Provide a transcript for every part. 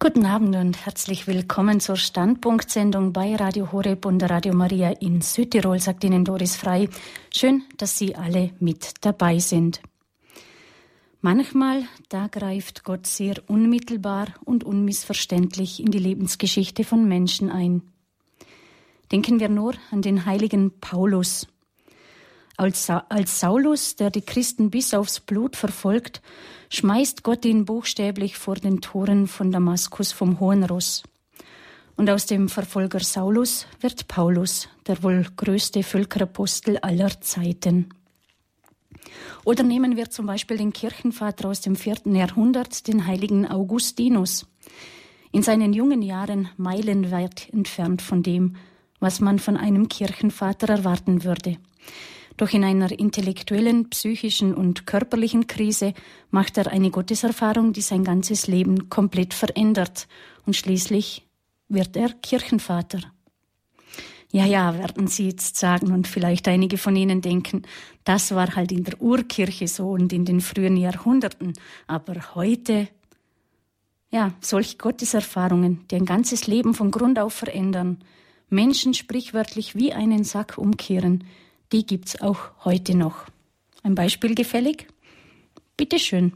Guten Abend und herzlich willkommen zur Standpunktsendung bei Radio Horeb und Radio Maria in Südtirol, sagt Ihnen Doris Frei. Schön, dass Sie alle mit dabei sind. Manchmal, da greift Gott sehr unmittelbar und unmissverständlich in die Lebensgeschichte von Menschen ein. Denken wir nur an den heiligen Paulus. Als, als Saulus, der die Christen bis aufs Blut verfolgt, schmeißt Gott ihn buchstäblich vor den Toren von Damaskus vom Hohen Ross. Und aus dem Verfolger Saulus wird Paulus, der wohl größte Völkerapostel aller Zeiten. Oder nehmen wir zum Beispiel den Kirchenvater aus dem vierten Jahrhundert, den heiligen Augustinus. In seinen jungen Jahren meilenweit entfernt von dem, was man von einem Kirchenvater erwarten würde. Doch in einer intellektuellen, psychischen und körperlichen Krise macht er eine Gotteserfahrung, die sein ganzes Leben komplett verändert. Und schließlich wird er Kirchenvater. Ja, ja, werden Sie jetzt sagen und vielleicht einige von Ihnen denken, das war halt in der Urkirche so und in den frühen Jahrhunderten. Aber heute, ja, solche Gotteserfahrungen, die ein ganzes Leben von Grund auf verändern, Menschen sprichwörtlich wie einen Sack umkehren, die gibt's auch heute noch. Ein Beispiel gefällig? Bitteschön.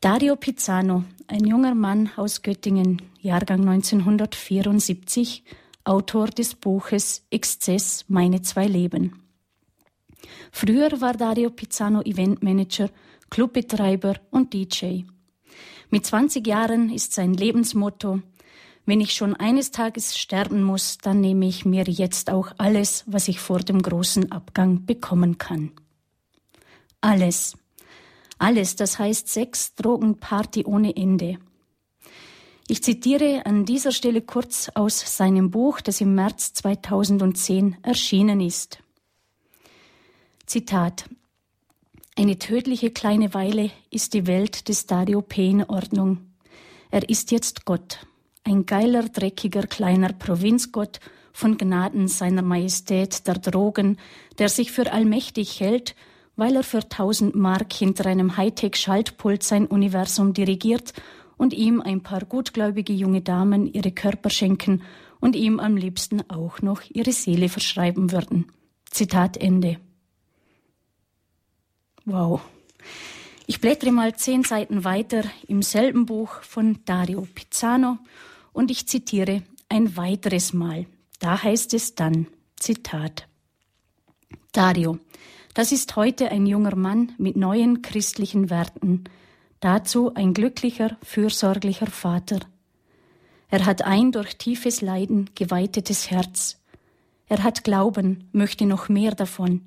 Dario Pizzano, ein junger Mann aus Göttingen, Jahrgang 1974, Autor des Buches Exzess Meine zwei Leben. Früher war Dario Pizzano Eventmanager, Clubbetreiber und DJ. Mit 20 Jahren ist sein Lebensmotto wenn ich schon eines Tages sterben muss, dann nehme ich mir jetzt auch alles, was ich vor dem großen Abgang bekommen kann. Alles. Alles, das heißt Sex, Drogen, Party ohne Ende. Ich zitiere an dieser Stelle kurz aus seinem Buch, das im März 2010 erschienen ist. Zitat Eine tödliche kleine Weile ist die Welt des Dario P. in Ordnung. Er ist jetzt Gott ein geiler, dreckiger, kleiner Provinzgott von Gnaden seiner Majestät der Drogen, der sich für allmächtig hält, weil er für tausend Mark hinter einem Hightech-Schaltpult sein Universum dirigiert und ihm ein paar gutgläubige junge Damen ihre Körper schenken und ihm am liebsten auch noch ihre Seele verschreiben würden. Zitat Ende. Wow. Ich blättere mal zehn Seiten weiter im selben Buch von Dario Pizzano und ich zitiere ein weiteres Mal. Da heißt es dann, Zitat, Dario, das ist heute ein junger Mann mit neuen christlichen Werten, dazu ein glücklicher, fürsorglicher Vater. Er hat ein durch tiefes Leiden geweitetes Herz. Er hat Glauben, möchte noch mehr davon.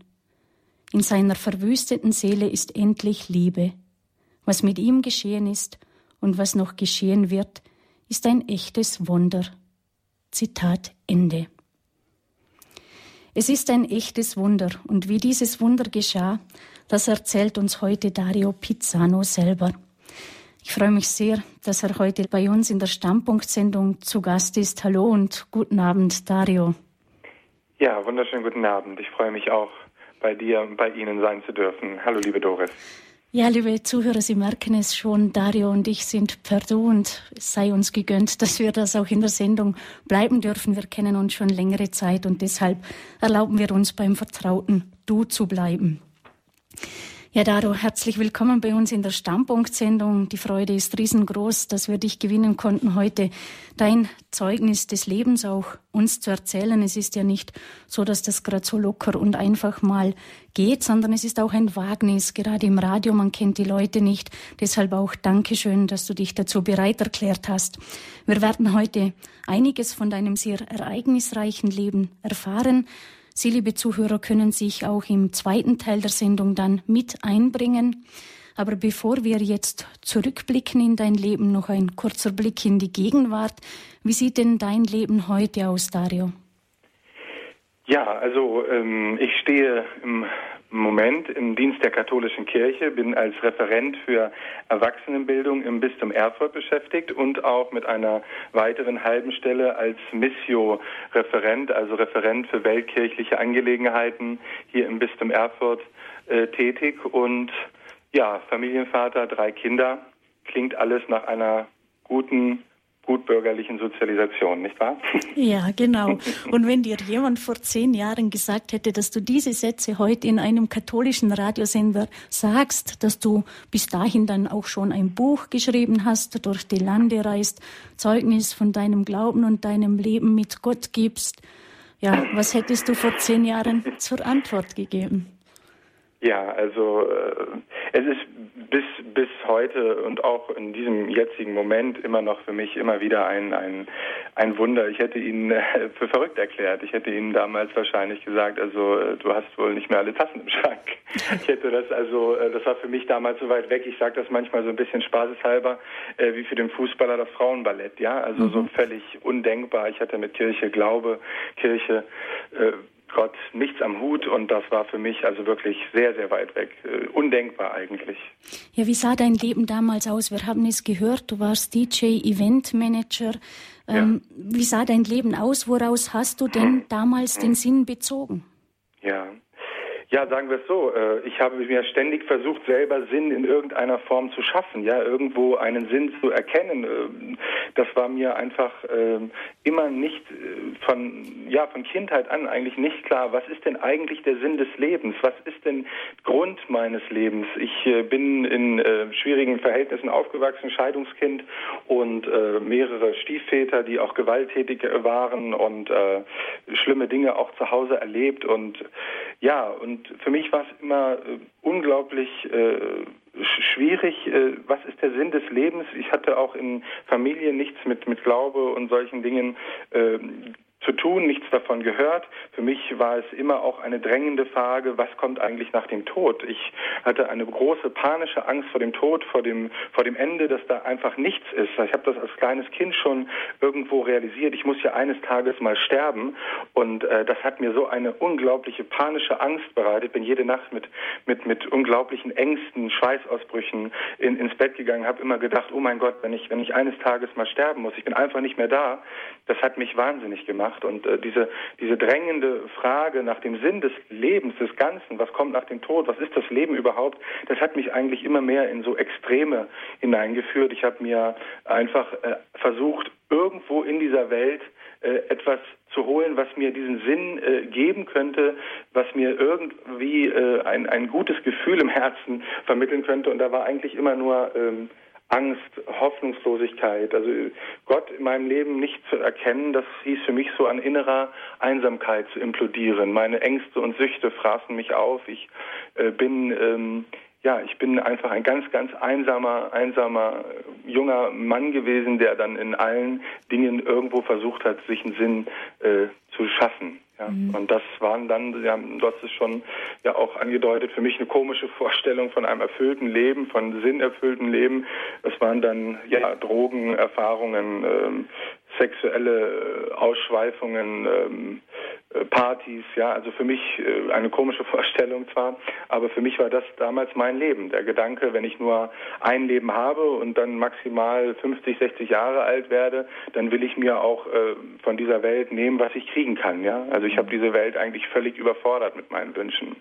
In seiner verwüsteten Seele ist endlich Liebe. Was mit ihm geschehen ist und was noch geschehen wird, ist ein echtes Wunder. Zitat Ende. Es ist ein echtes Wunder und wie dieses Wunder geschah, das erzählt uns heute Dario Pizzano selber. Ich freue mich sehr, dass er heute bei uns in der Stammpunktsendung zu Gast ist. Hallo und guten Abend, Dario. Ja, wunderschönen guten Abend. Ich freue mich auch, bei dir und bei Ihnen sein zu dürfen. Hallo, liebe Doris. Ja, liebe Zuhörer, Sie merken es schon, Dario und ich sind und es sei uns gegönnt, dass wir das auch in der Sendung bleiben dürfen. Wir kennen uns schon längere Zeit und deshalb erlauben wir uns beim vertrauten Du zu bleiben. Ja, Daro, herzlich willkommen bei uns in der Stammpunktsendung. Die Freude ist riesengroß, dass wir dich gewinnen konnten, heute dein Zeugnis des Lebens auch uns zu erzählen. Es ist ja nicht so, dass das gerade so locker und einfach mal geht, sondern es ist auch ein Wagnis, gerade im Radio. Man kennt die Leute nicht. Deshalb auch Dankeschön, dass du dich dazu bereit erklärt hast. Wir werden heute einiges von deinem sehr ereignisreichen Leben erfahren. Sie, liebe Zuhörer, können sich auch im zweiten Teil der Sendung dann mit einbringen. Aber bevor wir jetzt zurückblicken in dein Leben, noch ein kurzer Blick in die Gegenwart. Wie sieht denn dein Leben heute aus, Dario? Ja, also ähm, ich stehe im Moment im Dienst der katholischen Kirche, bin als Referent für Erwachsenenbildung im Bistum Erfurt beschäftigt und auch mit einer weiteren halben Stelle als Missio-Referent, also Referent für weltkirchliche Angelegenheiten hier im Bistum Erfurt äh, tätig. Und ja, Familienvater, drei Kinder, klingt alles nach einer guten gutbürgerlichen Sozialisation, nicht wahr? Ja, genau. Und wenn dir jemand vor zehn Jahren gesagt hätte, dass du diese Sätze heute in einem katholischen Radiosender sagst, dass du bis dahin dann auch schon ein Buch geschrieben hast, durch die Lande reist, Zeugnis von deinem Glauben und deinem Leben mit Gott gibst, ja, was hättest du vor zehn Jahren zur Antwort gegeben? Ja, also äh, es ist bis bis heute und auch in diesem jetzigen Moment immer noch für mich immer wieder ein ein, ein Wunder. Ich hätte ihn äh, für verrückt erklärt. Ich hätte Ihnen damals wahrscheinlich gesagt, also äh, du hast wohl nicht mehr alle Tassen im Schrank. Ich hätte das also, äh, das war für mich damals so weit weg. Ich sage das manchmal so ein bisschen spaßeshalber, äh, wie für den Fußballer das Frauenballett. Ja, also mhm. so völlig undenkbar. Ich hatte mit Kirche Glaube, Kirche äh, Gott nichts am Hut und das war für mich also wirklich sehr, sehr weit weg. Äh, undenkbar eigentlich. Ja, wie sah dein Leben damals aus? Wir haben es gehört, du warst DJ, Event Manager. Ähm, ja. Wie sah dein Leben aus? Woraus hast du denn damals den Sinn bezogen? Ja, ja, sagen wir es so. Äh, ich habe mir ständig versucht, selber Sinn in irgendeiner Form zu schaffen, ja, irgendwo einen Sinn zu erkennen. Ähm, das war mir einfach ähm, immer nicht äh, von, ja, von Kindheit an eigentlich nicht klar. Was ist denn eigentlich der Sinn des Lebens? Was ist denn Grund meines Lebens? Ich äh, bin in schwierigen Verhältnissen aufgewachsen, Scheidungskind und mehrere Stiefväter, die auch gewalttätig waren und schlimme Dinge auch zu Hause erlebt und ja, und für mich war es immer äh, unglaublich äh, schwierig, äh, was ist der Sinn des Lebens? Ich hatte auch in Familie nichts mit, mit Glaube und solchen Dingen zu tun, nichts davon gehört. Für mich war es immer auch eine drängende Frage, was kommt eigentlich nach dem Tod? Ich hatte eine große panische Angst vor dem Tod, vor dem, vor dem Ende, dass da einfach nichts ist. Ich habe das als kleines Kind schon irgendwo realisiert. Ich muss ja eines Tages mal sterben und äh, das hat mir so eine unglaubliche panische Angst bereitet. Bin jede Nacht mit, mit, mit unglaublichen Ängsten, Schweißausbrüchen in, ins Bett gegangen, habe immer gedacht, oh mein Gott, wenn ich, wenn ich eines Tages mal sterben muss, ich bin einfach nicht mehr da. Das hat mich wahnsinnig gemacht gemacht. Und äh, diese, diese drängende Frage nach dem Sinn des Lebens, des Ganzen, was kommt nach dem Tod, was ist das Leben überhaupt, das hat mich eigentlich immer mehr in so Extreme hineingeführt. Ich habe mir einfach äh, versucht, irgendwo in dieser Welt äh, etwas zu holen, was mir diesen Sinn äh, geben könnte, was mir irgendwie äh, ein, ein gutes Gefühl im Herzen vermitteln könnte. Und da war eigentlich immer nur ähm, Angst, Hoffnungslosigkeit, also Gott in meinem Leben nicht zu erkennen, das hieß für mich so an innerer Einsamkeit zu implodieren. Meine Ängste und Süchte fraßen mich auf. Ich äh, bin ähm, ja, ich bin einfach ein ganz, ganz einsamer, einsamer junger Mann gewesen, der dann in allen Dingen irgendwo versucht hat, sich einen Sinn äh, zu schaffen. Ja, mhm. Und das waren dann, ja, du hast es schon ja auch angedeutet, für mich eine komische Vorstellung von einem erfüllten Leben, von sinnerfüllten Leben. Das waren dann ja Drogenerfahrungen, ähm, sexuelle Ausschweifungen, ähm, äh, Partys, ja, also für mich äh, eine komische Vorstellung zwar, aber für mich war das damals mein Leben. Der Gedanke, wenn ich nur ein Leben habe und dann maximal 50, 60 Jahre alt werde, dann will ich mir auch äh, von dieser Welt nehmen, was ich kriegen kann, ja. Also ich habe diese Welt eigentlich völlig überfordert mit meinen Wünschen.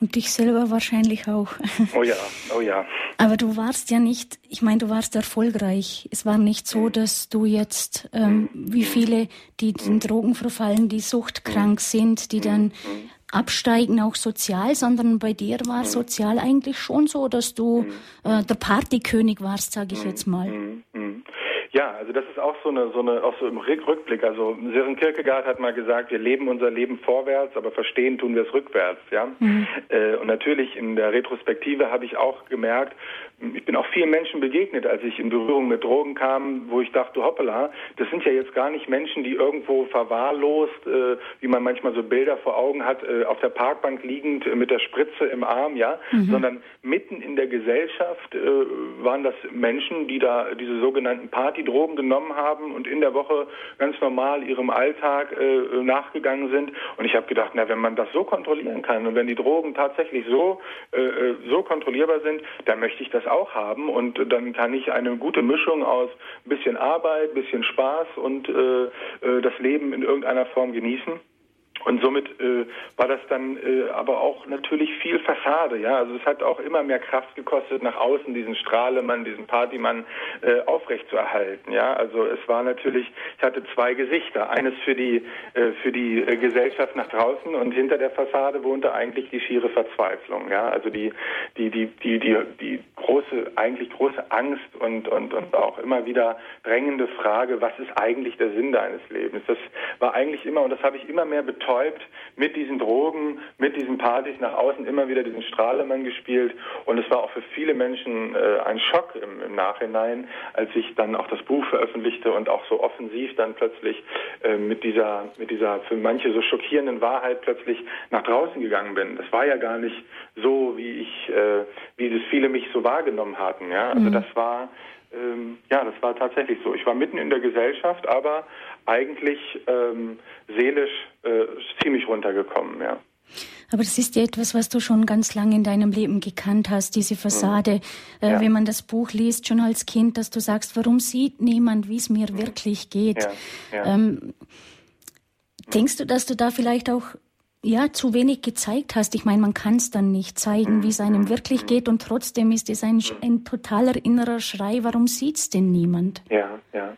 Und dich selber wahrscheinlich auch. Oh ja, oh ja. Aber du warst ja nicht, ich meine, du warst erfolgreich. Es war nicht so, mhm. dass du jetzt, ähm, wie viele, die den mhm. Drogen verfallen, die suchtkrank mhm. sind, die dann absteigen, auch sozial, sondern bei dir war sozial eigentlich schon so, dass du äh, der Partykönig warst, sage ich jetzt mal. Ja, also das ist auch so eine, so eine, auch so im Rückblick. Also Sören Kierkegaard hat mal gesagt, wir leben unser Leben vorwärts, aber verstehen tun wir es rückwärts, ja. Mhm. Äh, und natürlich in der Retrospektive habe ich auch gemerkt, ich bin auch vielen Menschen begegnet, als ich in Berührung mit Drogen kam, wo ich dachte, hoppala, das sind ja jetzt gar nicht Menschen, die irgendwo verwahrlost, äh, wie man manchmal so Bilder vor Augen hat, äh, auf der Parkbank liegend äh, mit der Spritze im Arm, ja, mhm. sondern mitten in der Gesellschaft äh, waren das Menschen, die da diese sogenannten Partydrogen genommen haben und in der Woche ganz normal ihrem Alltag äh, nachgegangen sind. Und ich habe gedacht, na, wenn man das so kontrollieren kann und wenn die Drogen tatsächlich so, äh, so kontrollierbar sind, dann möchte ich das auch haben und dann kann ich eine gute Mischung aus bisschen Arbeit, bisschen Spaß und äh, äh, das Leben in irgendeiner Form genießen. Und somit äh, war das dann äh, aber auch natürlich viel Fassade, ja. Also es hat auch immer mehr Kraft gekostet, nach außen diesen Strahlemann, diesen Partymann äh, aufrechtzuerhalten, ja. Also es war natürlich, ich hatte zwei Gesichter, eines für die äh, für die äh, Gesellschaft nach draußen und hinter der Fassade wohnte eigentlich die schiere Verzweiflung, ja. Also die die die die die die große eigentlich große Angst und und und auch immer wieder drängende Frage, was ist eigentlich der Sinn deines Lebens? Das war eigentlich immer und das habe ich immer mehr betont betäubt mit diesen Drogen, mit diesen Partys nach außen immer wieder diesen Strahlemann gespielt. Und es war auch für viele Menschen äh, ein Schock im, im, Nachhinein, als ich dann auch das Buch veröffentlichte und auch so offensiv dann plötzlich äh, mit dieser, mit dieser für manche so schockierenden Wahrheit plötzlich nach draußen gegangen bin. Das war ja gar nicht so, wie ich, äh, wie das viele mich so wahrgenommen hatten. Ja, also mhm. das war ähm, ja, das war tatsächlich so. Ich war mitten in der Gesellschaft, aber eigentlich ähm, seelisch äh, ziemlich runtergekommen, ja. Aber das ist ja etwas, was du schon ganz lange in deinem Leben gekannt hast, diese Fassade. Mhm. Äh, ja. Wenn man das Buch liest, schon als Kind, dass du sagst, warum sieht niemand, wie es mir mhm. wirklich geht? Ja. Ja. Ähm, denkst du, dass du da vielleicht auch ja, zu wenig gezeigt hast. Ich meine, man kann es dann nicht zeigen, wie es einem wirklich geht und trotzdem ist es ein, ein totaler innerer Schrei, warum sieht's denn niemand? Ja, ja.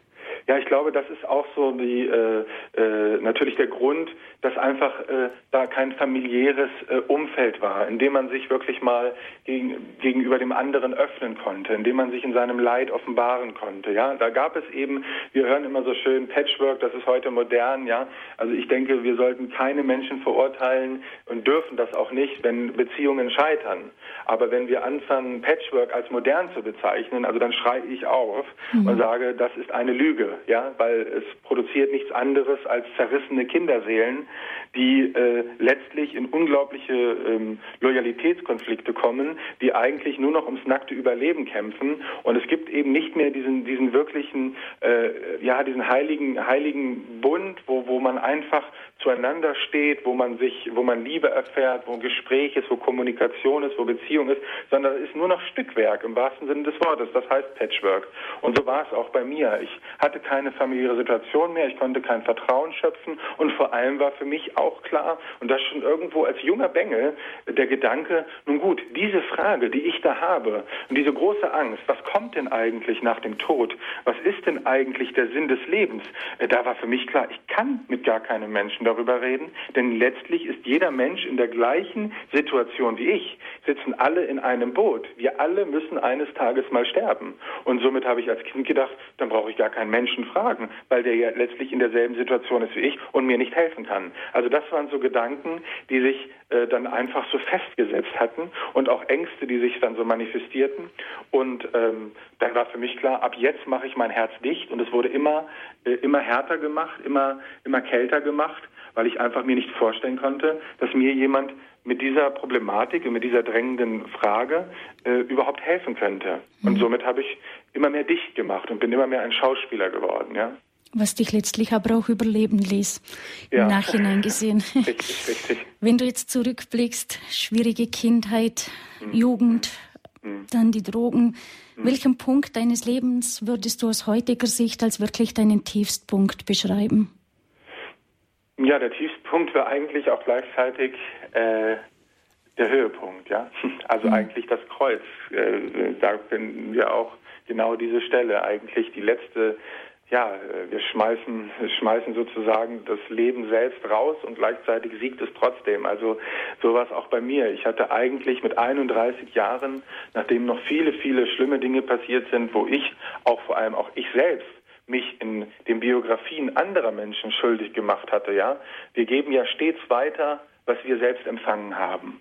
Ja, ich glaube, das ist auch so die äh, äh, natürlich der Grund, dass einfach äh, da kein familiäres äh, Umfeld war, in dem man sich wirklich mal gegen, gegenüber dem anderen öffnen konnte, in dem man sich in seinem Leid offenbaren konnte. Ja, da gab es eben, wir hören immer so schön Patchwork, das ist heute modern. Ja, also ich denke, wir sollten keine Menschen verurteilen und dürfen das auch nicht, wenn Beziehungen scheitern. Aber wenn wir anfangen, Patchwork als modern zu bezeichnen, also dann schreie ich auf mhm. und sage, das ist eine Lüge ja, weil es produziert nichts anderes als zerrissene Kinderseelen, die äh, letztlich in unglaubliche ähm, Loyalitätskonflikte kommen, die eigentlich nur noch ums nackte Überleben kämpfen. Und es gibt eben nicht mehr diesen, diesen wirklichen, äh, ja, diesen heiligen, heiligen Bund, wo, wo man einfach zueinander steht, wo man sich, wo man Liebe erfährt, wo Gespräch ist, wo Kommunikation ist, wo Beziehung ist, sondern es ist nur noch Stückwerk im wahrsten Sinne des Wortes. Das heißt Patchwork. Und so war es auch bei mir. Ich hatte keine familiäre Situation mehr, ich konnte kein Vertrauen schöpfen und vor allem war für mich auch klar, und das schon irgendwo als junger Bengel, der Gedanke, nun gut, diese Frage, die ich da habe und diese große Angst, was kommt denn eigentlich nach dem Tod? Was ist denn eigentlich der Sinn des Lebens? Äh, da war für mich klar, ich kann mit gar keinem Menschen darüber reden, denn letztlich ist jeder Mensch in der gleichen Situation wie ich, sitzen alle in einem Boot. Wir alle müssen eines Tages mal sterben. Und somit habe ich als Kind gedacht, dann brauche ich gar keinen Menschen fragen, weil der ja letztlich in derselben Situation ist wie ich und mir nicht helfen kann. Also das waren so Gedanken, die sich äh, dann einfach so festgesetzt hatten und auch Ängste, die sich dann so manifestierten. Und ähm, dann war für mich klar, ab jetzt mache ich mein Herz dicht und es wurde immer, äh, immer härter gemacht, immer, immer kälter gemacht weil ich einfach mir nicht vorstellen konnte, dass mir jemand mit dieser Problematik und mit dieser drängenden Frage äh, überhaupt helfen könnte. Und mhm. somit habe ich immer mehr dicht gemacht und bin immer mehr ein Schauspieler geworden, ja. Was dich letztlich aber auch überleben ließ, ja. im Nachhinein gesehen. richtig, richtig. Wenn du jetzt zurückblickst, schwierige Kindheit, mhm. Jugend, mhm. dann die Drogen, mhm. welchen Punkt deines Lebens würdest du aus heutiger Sicht als wirklich deinen Tiefstpunkt beschreiben? Ja, der Tiefpunkt war eigentlich auch gleichzeitig äh, der Höhepunkt, ja. Also mhm. eigentlich das Kreuz. Äh, da finden wir auch genau diese Stelle, eigentlich die letzte, ja, wir schmeißen, schmeißen sozusagen das Leben selbst raus und gleichzeitig siegt es trotzdem. Also sowas auch bei mir. Ich hatte eigentlich mit 31 Jahren, nachdem noch viele, viele schlimme Dinge passiert sind, wo ich, auch vor allem auch ich selbst, mich in den Biografien anderer Menschen schuldig gemacht hatte, ja. Wir geben ja stets weiter, was wir selbst empfangen haben.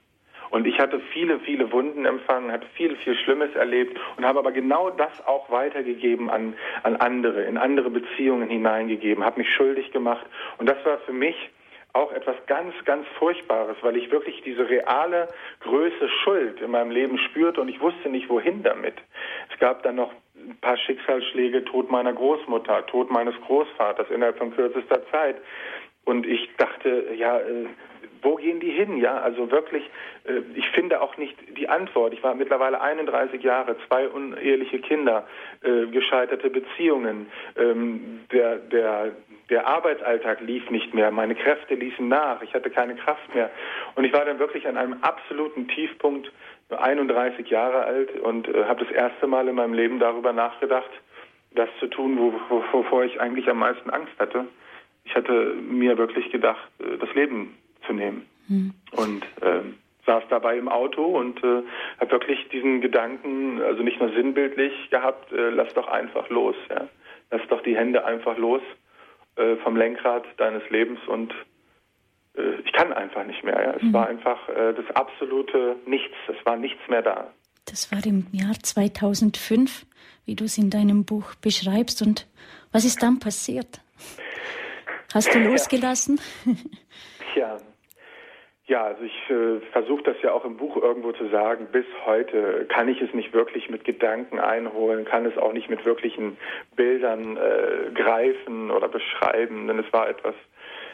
Und ich hatte viele, viele Wunden empfangen, hatte viel, viel Schlimmes erlebt und habe aber genau das auch weitergegeben an, an andere, in andere Beziehungen hineingegeben, habe mich schuldig gemacht. Und das war für mich auch etwas ganz, ganz Furchtbares, weil ich wirklich diese reale Größe Schuld in meinem Leben spürte und ich wusste nicht, wohin damit. Es gab dann noch ein paar Schicksalsschläge, Tod meiner Großmutter, Tod meines Großvaters innerhalb von kürzester Zeit. Und ich dachte, ja, äh, wo gehen die hin? Ja, also wirklich, äh, ich finde auch nicht die Antwort. Ich war mittlerweile 31 Jahre, zwei uneheliche Kinder, äh, gescheiterte Beziehungen, ähm, der, der, der Arbeitsalltag lief nicht mehr, meine Kräfte ließen nach, ich hatte keine Kraft mehr. Und ich war dann wirklich an einem absoluten Tiefpunkt, 31 Jahre alt und äh, habe das erste Mal in meinem Leben darüber nachgedacht, das zu tun, wo, wo, wovor ich eigentlich am meisten Angst hatte. Ich hatte mir wirklich gedacht, äh, das Leben zu nehmen. Hm. Und äh, saß dabei im Auto und äh, habe wirklich diesen Gedanken, also nicht nur sinnbildlich gehabt, äh, lass doch einfach los, ja. Lass doch die Hände einfach los äh, vom Lenkrad deines Lebens und ich kann einfach nicht mehr. Ja. Es mhm. war einfach äh, das absolute Nichts. Es war nichts mehr da. Das war im Jahr 2005, wie du es in deinem Buch beschreibst. Und was ist dann passiert? Hast du losgelassen? Ja, ja, also ich äh, versuche das ja auch im Buch irgendwo zu sagen. Bis heute kann ich es nicht wirklich mit Gedanken einholen, kann es auch nicht mit wirklichen Bildern äh, greifen oder beschreiben, denn es war etwas,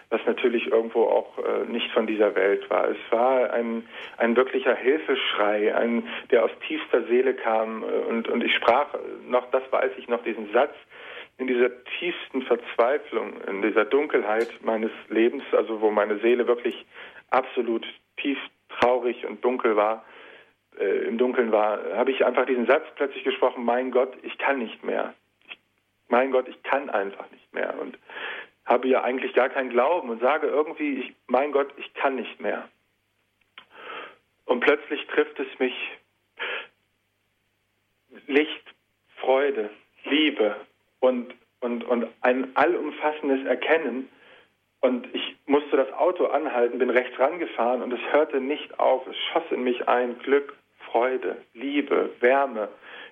was natürlich irgendwo auch äh, nicht von dieser Welt war. Es war ein, ein wirklicher Hilfeschrei, ein, der aus tiefster Seele kam äh, und, und ich sprach noch, das weiß ich noch, diesen Satz, in dieser tiefsten Verzweiflung, in dieser Dunkelheit meines Lebens, also wo meine Seele wirklich absolut tief traurig und dunkel war, äh, im Dunkeln war, habe ich einfach diesen Satz plötzlich gesprochen, mein Gott, ich kann nicht mehr. Ich, mein Gott, ich kann einfach nicht mehr. Und habe ja eigentlich gar keinen Glauben und sage irgendwie, ich, mein Gott, ich kann nicht mehr. Und plötzlich trifft es mich Licht, Freude, Liebe und, und, und ein allumfassendes Erkennen, und ich musste das Auto anhalten, bin rechts rangefahren und es hörte nicht auf. Es schoss in mich ein Glück, Freude, Liebe, Wärme,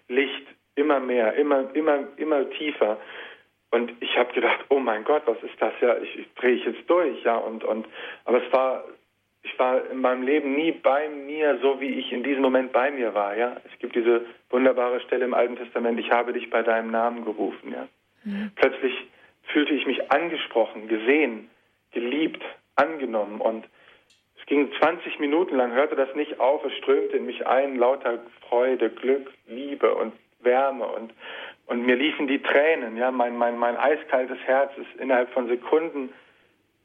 Licht, immer mehr, immer, immer, immer tiefer. Und ich habe gedacht, oh mein Gott, was ist das ja? Ich, ich drehe ich jetzt durch, ja. Und und, aber es war, ich war in meinem Leben nie bei mir, so wie ich in diesem Moment bei mir war, ja. Es gibt diese wunderbare Stelle im Alten Testament: Ich habe dich bei deinem Namen gerufen, ja. Mhm. Plötzlich fühlte ich mich angesprochen, gesehen, geliebt, angenommen und es ging 20 Minuten lang, hörte das nicht auf, es strömte in mich ein, lauter Freude, Glück, Liebe und Wärme und, und mir liefen die Tränen, ja, mein, mein, mein eiskaltes Herz ist innerhalb von Sekunden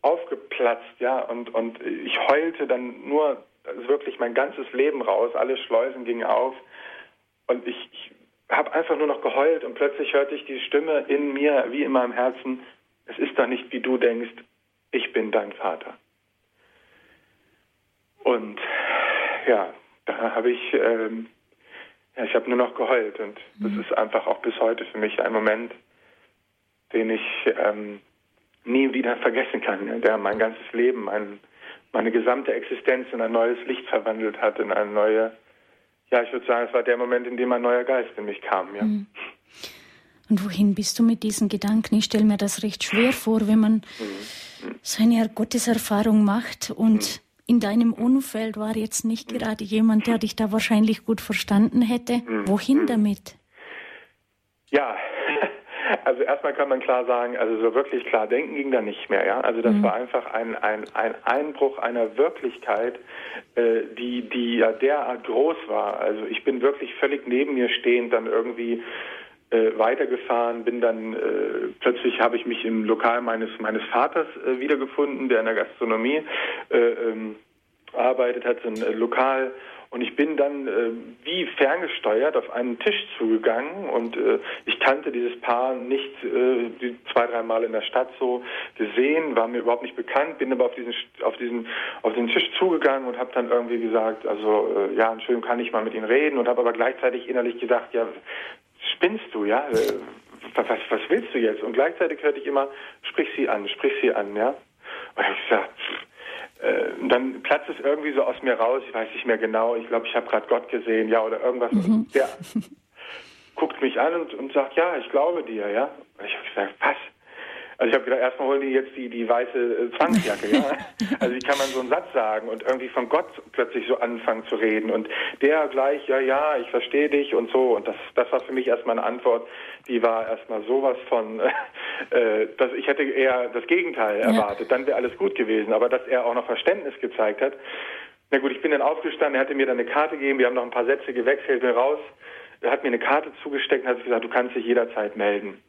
aufgeplatzt, ja, und, und ich heulte dann nur also wirklich mein ganzes Leben raus, alle Schleusen gingen auf und ich, ich habe einfach nur noch geheult und plötzlich hörte ich die Stimme in mir, wie in meinem Herzen, es ist doch nicht, wie du denkst, ich bin dein Vater. Und ja, da habe ich, ähm, ja, ich habe nur noch geheult und das mhm. ist einfach auch bis heute für mich ein Moment, den ich ähm, nie wieder vergessen kann, der mein ganzes Leben, mein, meine gesamte Existenz in ein neues Licht verwandelt hat, in eine neue, ja, ich würde sagen, es war der Moment, in dem ein neuer Geist in mich kam, ja. Mhm. Und wohin bist du mit diesen Gedanken? Ich stelle mir das recht schwer vor, wenn man mhm. so eine Gotteserfahrung macht und. In deinem Umfeld war jetzt nicht gerade jemand, der dich da wahrscheinlich gut verstanden hätte. Mhm. Wohin damit? Ja, also erstmal kann man klar sagen, also so wirklich klar denken ging da nicht mehr, ja. Also das mhm. war einfach ein, ein, ein Einbruch einer Wirklichkeit, äh, die, die ja derart groß war. Also ich bin wirklich völlig neben mir stehend dann irgendwie äh, weitergefahren, bin dann äh, plötzlich habe ich mich im Lokal meines meines Vaters äh, wiedergefunden, der in der Gastronomie äh, ähm, arbeitet hat, ein äh, Lokal. Und ich bin dann äh, wie ferngesteuert auf einen Tisch zugegangen. Und äh, ich kannte dieses Paar nicht äh, die zwei, drei Mal in der Stadt so gesehen, war mir überhaupt nicht bekannt, bin aber auf diesen auf diesen auf den Tisch zugegangen und habe dann irgendwie gesagt, also äh, ja, schön kann ich mal mit Ihnen reden. Und habe aber gleichzeitig innerlich gesagt, ja, spinnst du, ja? Äh, was, was willst du jetzt? Und gleichzeitig hörte ich immer, sprich sie an, sprich sie an, ja? Und ich sag, äh, dann platzt es irgendwie so aus mir raus, ich weiß nicht mehr genau, ich glaube, ich habe gerade Gott gesehen, ja, oder irgendwas. Mhm. Der guckt mich an und, und sagt, ja, ich glaube dir, ja. Und ich habe gesagt, was? Also ich habe gedacht, erstmal holen die jetzt die, die weiße äh, Zwangsjacke, ja. Also wie kann man so einen Satz sagen und irgendwie von Gott plötzlich so anfangen zu reden und der gleich, ja, ja, ich verstehe dich und so. Und das, das war für mich erstmal eine Antwort, die war erstmal sowas von, äh, dass ich hätte eher das Gegenteil erwartet. Ja. Dann wäre alles gut gewesen. Aber dass er auch noch Verständnis gezeigt hat. Na gut, ich bin dann aufgestanden, er hatte mir dann eine Karte gegeben, wir haben noch ein paar Sätze gewechselt, bin raus. Er hat mir eine Karte zugesteckt und hat gesagt, du kannst dich jederzeit melden.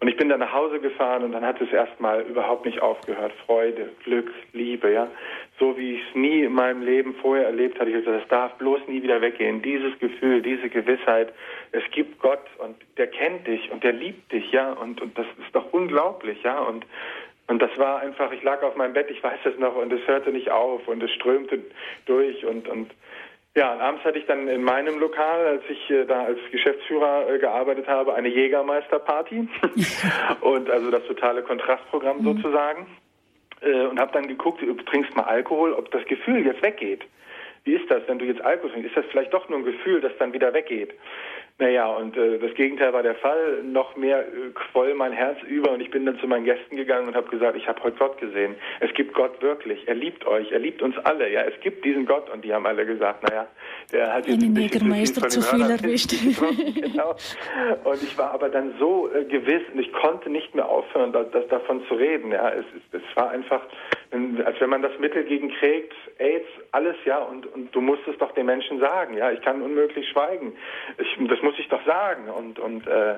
Und ich bin dann nach Hause gefahren und dann hat es erstmal überhaupt nicht aufgehört. Freude, Glück, Liebe, ja. So wie ich es nie in meinem Leben vorher erlebt hatte. Ich gesagt, das darf bloß nie wieder weggehen. Dieses Gefühl, diese Gewissheit, es gibt Gott und der kennt dich und der liebt dich, ja. Und, und das ist doch unglaublich, ja. Und, und das war einfach, ich lag auf meinem Bett, ich weiß es noch, und es hörte nicht auf und es strömte durch und, und ja, und abends hatte ich dann in meinem Lokal, als ich äh, da als Geschäftsführer äh, gearbeitet habe, eine Jägermeisterparty und also das totale Kontrastprogramm mhm. sozusagen äh, und habe dann geguckt, du trinkst mal Alkohol, ob das Gefühl jetzt weggeht. Wie ist das, wenn du jetzt Alkohol trinkst? Ist das vielleicht doch nur ein Gefühl, das dann wieder weggeht? Naja, und äh, das Gegenteil war der Fall. Noch mehr äh, quoll mein Herz über und ich bin dann zu meinen Gästen gegangen und habe gesagt, ich habe heute Gott gesehen. Es gibt Gott wirklich. Er liebt euch. Er liebt uns alle. Ja, es gibt diesen Gott. Und die haben alle gesagt, naja, der hat jetzt ein Negermeister zu viel erwischt. genau. Und ich war aber dann so äh, gewiss und ich konnte nicht mehr aufhören, das, das davon zu reden. Ja, es, es, es war einfach, als wenn man das Mittel gegen Krebs, AIDS, alles, ja, und, und du musst es doch den Menschen sagen. Ja, ich kann unmöglich schweigen. Ich, das muss ich doch sagen. Und, und äh,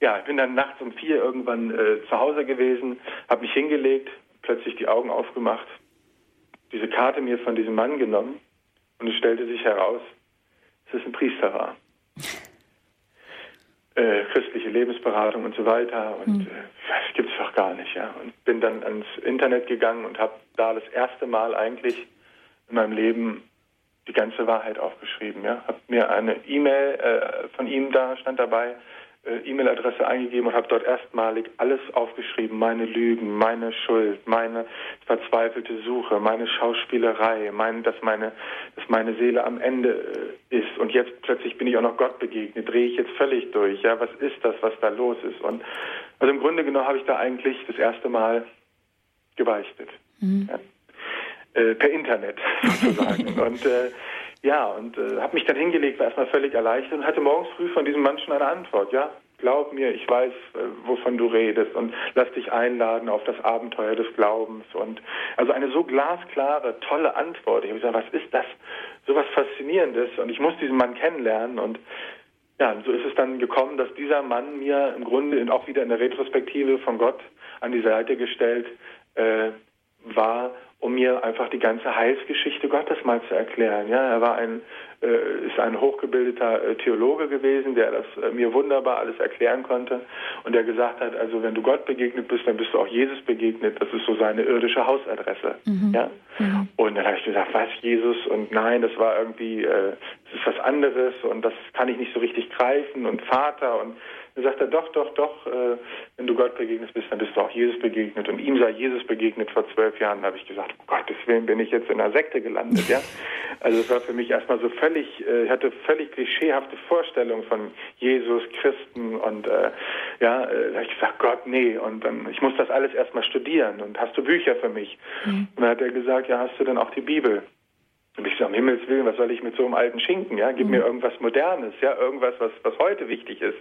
ja, ich bin dann nachts um vier irgendwann äh, zu Hause gewesen, habe mich hingelegt, plötzlich die Augen aufgemacht, diese Karte mir von diesem Mann genommen und es stellte sich heraus, dass es ein Priester war. Äh, christliche Lebensberatung und so weiter und mhm. äh, das gibt es doch gar nicht, ja. Und bin dann ans Internet gegangen und habe da das erste Mal eigentlich in meinem Leben die ganze Wahrheit aufgeschrieben. Ja, habe mir eine E-Mail äh, von ihm da stand dabei, E-Mail-Adresse eingegeben und habe dort erstmalig alles aufgeschrieben: meine Lügen, meine Schuld, meine verzweifelte Suche, meine Schauspielerei, mein, dass meine, dass meine Seele am Ende äh, ist. Und jetzt plötzlich bin ich auch noch Gott begegnet. Drehe ich jetzt völlig durch? Ja, was ist das, was da los ist? Und also im Grunde genommen habe ich da eigentlich das erste Mal gebeichtet. Mhm. Ja äh, per Internet sozusagen. und äh, ja, und äh, habe mich dann hingelegt, war erstmal völlig erleichtert und hatte morgens früh von diesem Mann schon eine Antwort. Ja, glaub mir, ich weiß, äh, wovon du redest und lass dich einladen auf das Abenteuer des Glaubens. Und also eine so glasklare, tolle Antwort. Ich habe gesagt, was ist das? So was Faszinierendes. Und ich muss diesen Mann kennenlernen. Und ja, so ist es dann gekommen, dass dieser Mann mir im Grunde auch wieder in der Retrospektive von Gott an die Seite gestellt äh, war um mir einfach die ganze Heilsgeschichte Gottes mal zu erklären. Ja, er war ein äh, ist ein hochgebildeter äh, Theologe gewesen, der das äh, mir wunderbar alles erklären konnte und der gesagt hat, also wenn du Gott begegnet bist, dann bist du auch Jesus begegnet. Das ist so seine irdische Hausadresse. Mhm. Ja. Mhm. Und dann habe ich gesagt, was Jesus? Und nein, das war irgendwie, äh, das ist was anderes und das kann ich nicht so richtig greifen und Vater und dann sagt er, doch, doch, doch, äh, wenn du Gott begegnet bist, dann bist du auch Jesus begegnet. Und ihm sei Jesus begegnet vor zwölf Jahren. Da habe ich gesagt, um Gottes Willen bin ich jetzt in einer Sekte gelandet, ja. Also es war für mich erstmal so völlig, äh, ich hatte völlig klischeehafte Vorstellungen von Jesus, Christen und äh, ja, äh, da habe ich gesagt, Gott, nee. Und dann, ich muss das alles erstmal studieren. Und hast du Bücher für mich? Mhm. Und dann hat er gesagt, ja, hast du denn auch die Bibel? Und ich so, um Himmels Willen, was soll ich mit so einem alten Schinken? Ja, gib mhm. mir irgendwas Modernes, ja, irgendwas, was, was heute wichtig ist.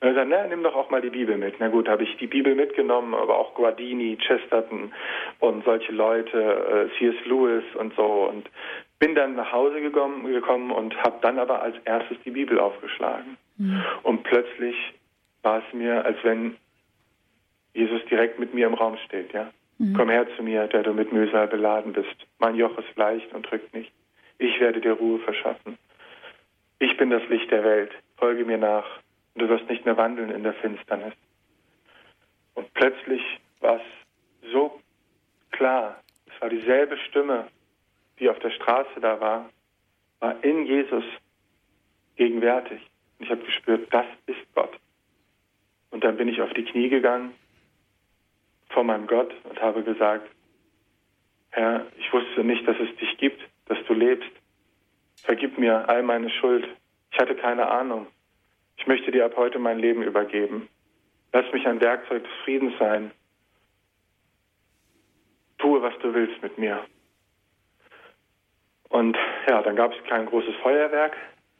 Und er sagt, na, nimm doch auch mal die Bibel mit. Na gut, habe ich die Bibel mitgenommen, aber auch Guardini, Chesterton und solche Leute, äh, C.S. Lewis und so. Und bin dann nach Hause gekommen, gekommen und habe dann aber als erstes die Bibel aufgeschlagen. Mhm. Und plötzlich war es mir, als wenn Jesus direkt mit mir im Raum steht, ja. Mhm. Komm her zu mir, der du mit Mühsal beladen bist. Mein Joch ist leicht und drückt nicht. Ich werde dir Ruhe verschaffen. Ich bin das Licht der Welt. Folge mir nach und du wirst nicht mehr wandeln in der Finsternis. Und plötzlich war es so klar. Es war dieselbe Stimme, die auf der Straße da war, war in Jesus gegenwärtig. Und ich habe gespürt, das ist Gott. Und dann bin ich auf die Knie gegangen vor meinem Gott und habe gesagt, Herr, ich wusste nicht, dass es dich gibt, dass du lebst. Vergib mir all meine Schuld. Ich hatte keine Ahnung. Ich möchte dir ab heute mein Leben übergeben. Lass mich ein Werkzeug des Friedens sein. Tue, was du willst mit mir. Und ja, dann gab es kein großes Feuerwerk,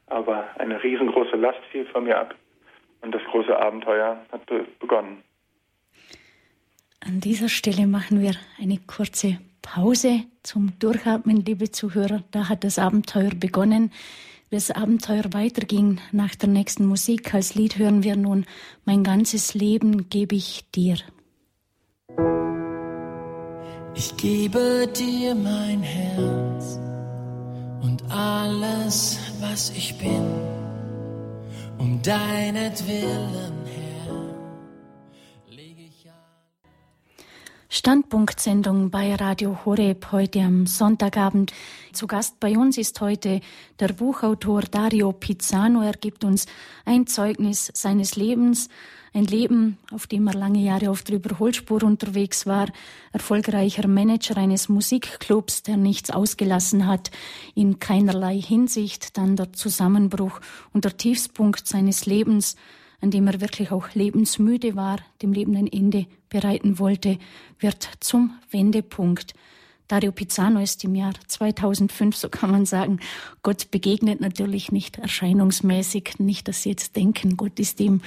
aber eine riesengroße Last fiel von mir ab. Und das große Abenteuer hat begonnen. An dieser Stelle machen wir eine kurze Pause zum Durchatmen, liebe Zuhörer. Da hat das Abenteuer begonnen. das Abenteuer weiterging nach der nächsten Musik. Als Lied hören wir nun Mein ganzes Leben gebe ich dir. Ich gebe dir mein Herz und alles, was ich bin, um deinetwillen, Standpunktsendung bei Radio Horeb heute am Sonntagabend. Zu Gast bei uns ist heute der Buchautor Dario Pizzano. Er gibt uns ein Zeugnis seines Lebens ein Leben, auf dem er lange Jahre auf der Überholspur unterwegs war, erfolgreicher Manager eines Musikclubs, der nichts ausgelassen hat, in keinerlei Hinsicht, dann der Zusammenbruch und der Tiefspunkt seines Lebens, an dem er wirklich auch lebensmüde war, dem Leben ein Ende bereiten wollte, wird zum Wendepunkt. Dario Pizzano ist im Jahr 2005, so kann man sagen, Gott begegnet natürlich nicht erscheinungsmäßig, nicht, dass Sie jetzt denken, Gott ist ihm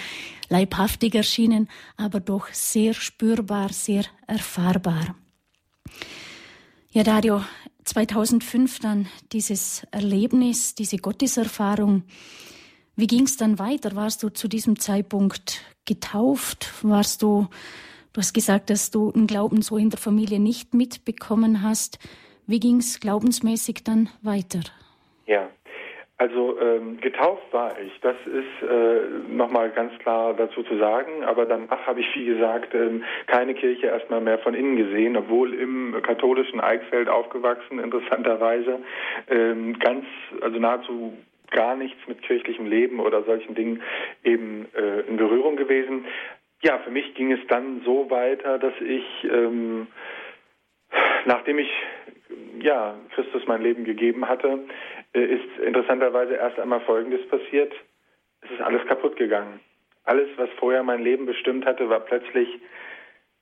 leibhaftig erschienen, aber doch sehr spürbar, sehr erfahrbar. Ja, Dario, 2005 dann dieses Erlebnis, diese Gotteserfahrung. Wie ging es dann weiter? Warst du zu diesem Zeitpunkt getauft? Warst du Du hast gesagt, dass du den Glauben so in der Familie nicht mitbekommen hast. Wie ging es glaubensmäßig dann weiter? Ja, also ähm, getauft war ich, das ist äh, nochmal ganz klar dazu zu sagen, aber danach habe ich, wie gesagt, ähm, keine Kirche erstmal mehr von innen gesehen, obwohl im katholischen Eichsfeld aufgewachsen, interessanterweise, ähm, ganz, also nahezu gar nichts mit kirchlichem Leben oder solchen Dingen eben äh, in Berührung gewesen. Ja, für mich ging es dann so weiter, dass ich, ähm, nachdem ich ja, Christus mein Leben gegeben hatte, äh, ist interessanterweise erst einmal Folgendes passiert. Es ist alles kaputt gegangen. Alles, was vorher mein Leben bestimmt hatte, war plötzlich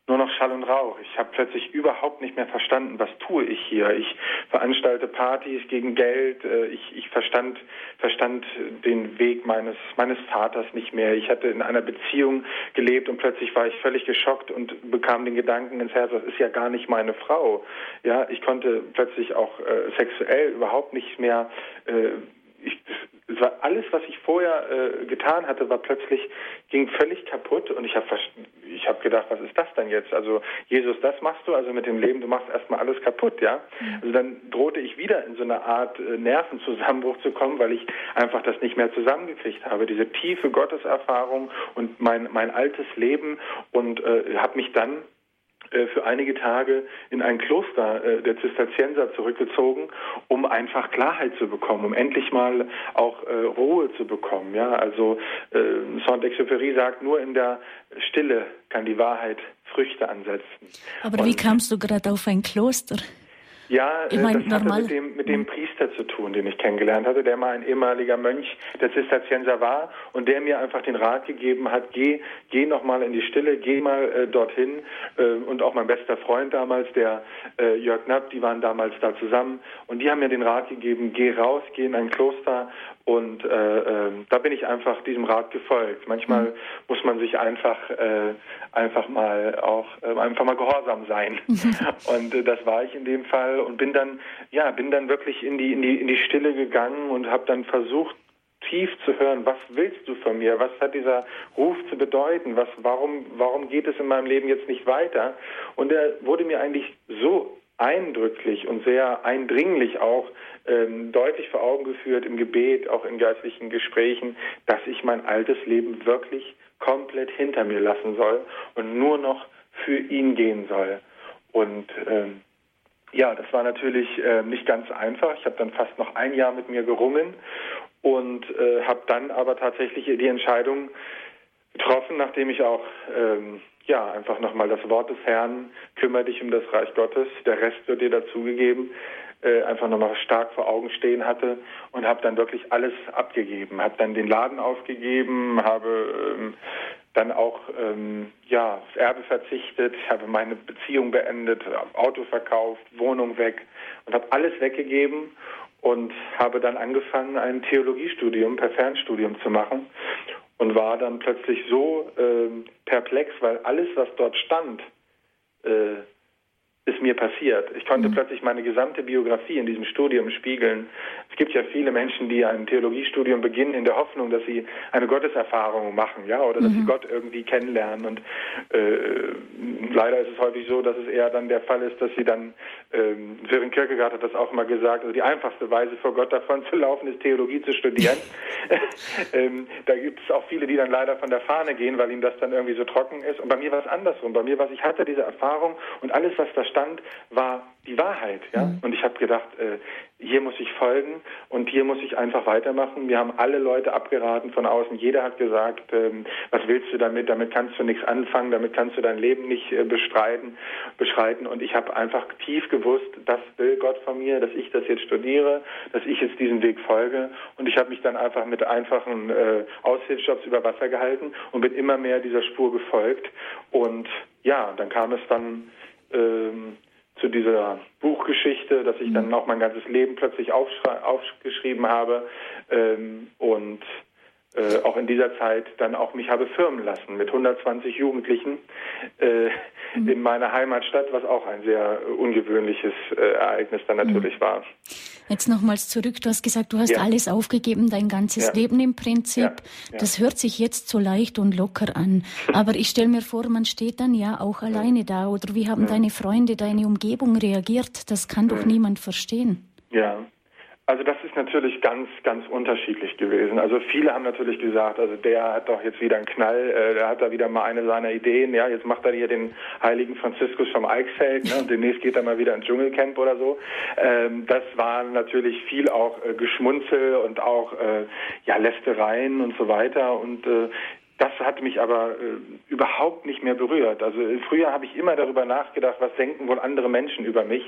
nur noch Schall und Rauch. Ich habe plötzlich überhaupt nicht mehr verstanden, was tue ich hier. Ich veranstalte Partys gegen Geld. Äh, ich, ich verstand, verstand den Weg meines, meines Vaters nicht mehr. Ich hatte in einer Beziehung gelebt und plötzlich war ich völlig geschockt und bekam den Gedanken ins Herz, das ist ja gar nicht meine Frau. Ja, ich konnte plötzlich auch äh, sexuell überhaupt nicht mehr äh, ich, es war alles, was ich vorher äh, getan hatte, war plötzlich, ging völlig kaputt und ich habe ich hab gedacht, was ist das denn jetzt? Also Jesus, das machst du, also mit dem Leben, du machst erstmal alles kaputt, ja? Mhm. Also dann drohte ich wieder in so eine Art äh, Nervenzusammenbruch zu kommen, weil ich einfach das nicht mehr zusammengekriegt habe, diese tiefe Gotteserfahrung und mein, mein altes Leben und äh, habe mich dann äh, für einige Tage in ein Kloster äh, der Zisterzienser zurückgezogen, um einfach Klarheit zu bekommen, um endlich mal auch äh, Ruhe zu bekommen. Ja, also äh, Saint-Exupéry sagt, nur in der Stille kann die Wahrheit Früchte ansetzen. Aber Und wie kamst du gerade auf ein Kloster? Ja, ich mein, das hatte mit dem, mit dem. Priester zu tun, den ich kennengelernt hatte, der mal ein ehemaliger Mönch der Zisterzienser war und der mir einfach den Rat gegeben hat, geh, geh noch mal in die Stille, geh mal äh, dorthin äh, und auch mein bester Freund damals, der äh, Jörg Knapp, die waren damals da zusammen und die haben mir den Rat gegeben, geh raus, geh in ein Kloster und äh, äh, da bin ich einfach diesem Rat gefolgt. Manchmal mhm. muss man sich einfach äh, einfach mal auch äh, einfach mal gehorsam sein. Mhm. Und äh, das war ich in dem Fall und bin dann ja bin dann wirklich in die in die in die Stille gegangen und habe dann versucht tief zu hören, was willst du von mir? Was hat dieser Ruf zu bedeuten? Was, warum, warum geht es in meinem Leben jetzt nicht weiter? Und er wurde mir eigentlich so eindrücklich und sehr eindringlich auch ähm, deutlich vor Augen geführt im Gebet, auch in geistlichen Gesprächen, dass ich mein altes Leben wirklich komplett hinter mir lassen soll und nur noch für ihn gehen soll. Und ähm, ja, das war natürlich äh, nicht ganz einfach. Ich habe dann fast noch ein Jahr mit mir gerungen und äh, habe dann aber tatsächlich die Entscheidung getroffen, nachdem ich auch ähm, ja einfach nochmal das Wort des Herrn, kümmere dich um das Reich Gottes, der Rest wird dir dazugegeben, äh, einfach nochmal stark vor Augen stehen hatte und habe dann wirklich alles abgegeben, habe dann den Laden aufgegeben, habe ähm, dann auch ähm, ja aufs Erbe verzichtet, habe meine Beziehung beendet, Auto verkauft, Wohnung weg und habe alles weggegeben und habe dann angefangen, ein Theologiestudium per Fernstudium zu machen und war dann plötzlich so äh, perplex, weil alles, was dort stand, äh, ist mir passiert. Ich konnte mhm. plötzlich meine gesamte Biografie in diesem Studium spiegeln, es gibt ja viele Menschen, die ein Theologiestudium beginnen in der Hoffnung, dass sie eine Gotteserfahrung machen, ja, oder dass mhm. sie Gott irgendwie kennenlernen. Und äh, leider ist es häufig so, dass es eher dann der Fall ist, dass sie dann, ähm, Sören Kierkegaard hat das auch mal gesagt, also die einfachste Weise vor Gott davon zu laufen, ist Theologie zu studieren. ähm, da gibt es auch viele, die dann leider von der Fahne gehen, weil ihnen das dann irgendwie so trocken ist. Und bei mir war es andersrum. Bei mir war es, ich hatte diese Erfahrung und alles, was da stand, war die Wahrheit. Ja? Mhm. Und ich habe gedacht, äh, hier muss ich folgen und hier muss ich einfach weitermachen. Wir haben alle Leute abgeraten von außen. Jeder hat gesagt, ähm, was willst du damit? Damit kannst du nichts anfangen, damit kannst du dein Leben nicht äh, bestreiten, beschreiten. Und ich habe einfach tief gewusst, das will Gott von mir, dass ich das jetzt studiere, dass ich jetzt diesen Weg folge. Und ich habe mich dann einfach mit einfachen äh, Aushilfsjobs über Wasser gehalten und bin immer mehr dieser Spur gefolgt. Und ja, dann kam es dann ähm, zu dieser Buchgeschichte, dass ich dann mhm. auch mein ganzes Leben plötzlich aufgeschrieben habe ähm, und äh, auch in dieser Zeit dann auch mich habe firmen lassen mit 120 Jugendlichen äh, mhm. in meiner Heimatstadt, was auch ein sehr ungewöhnliches äh, Ereignis dann mhm. natürlich mhm. war. Jetzt nochmals zurück, du hast gesagt, du hast ja. alles aufgegeben, dein ganzes ja. Leben im Prinzip. Ja. Das hört sich jetzt so leicht und locker an. Aber ich stelle mir vor, man steht dann ja auch alleine da. Oder wie haben deine Freunde, deine Umgebung reagiert? Das kann doch niemand verstehen. Ja, also das ist natürlich ganz, ganz unterschiedlich gewesen. Also viele haben natürlich gesagt, also der hat doch jetzt wieder einen Knall, äh, der hat da wieder mal eine seiner Ideen, ja, jetzt macht er hier den heiligen Franziskus vom Eichsfeld, ne, und demnächst geht er mal wieder ins Dschungelcamp oder so. Ähm, das war natürlich viel auch äh, Geschmunzel und auch äh, ja Lästereien und so weiter und äh, das hat mich aber äh, überhaupt nicht mehr berührt. Also äh, früher habe ich immer darüber nachgedacht, was denken wohl andere Menschen über mich.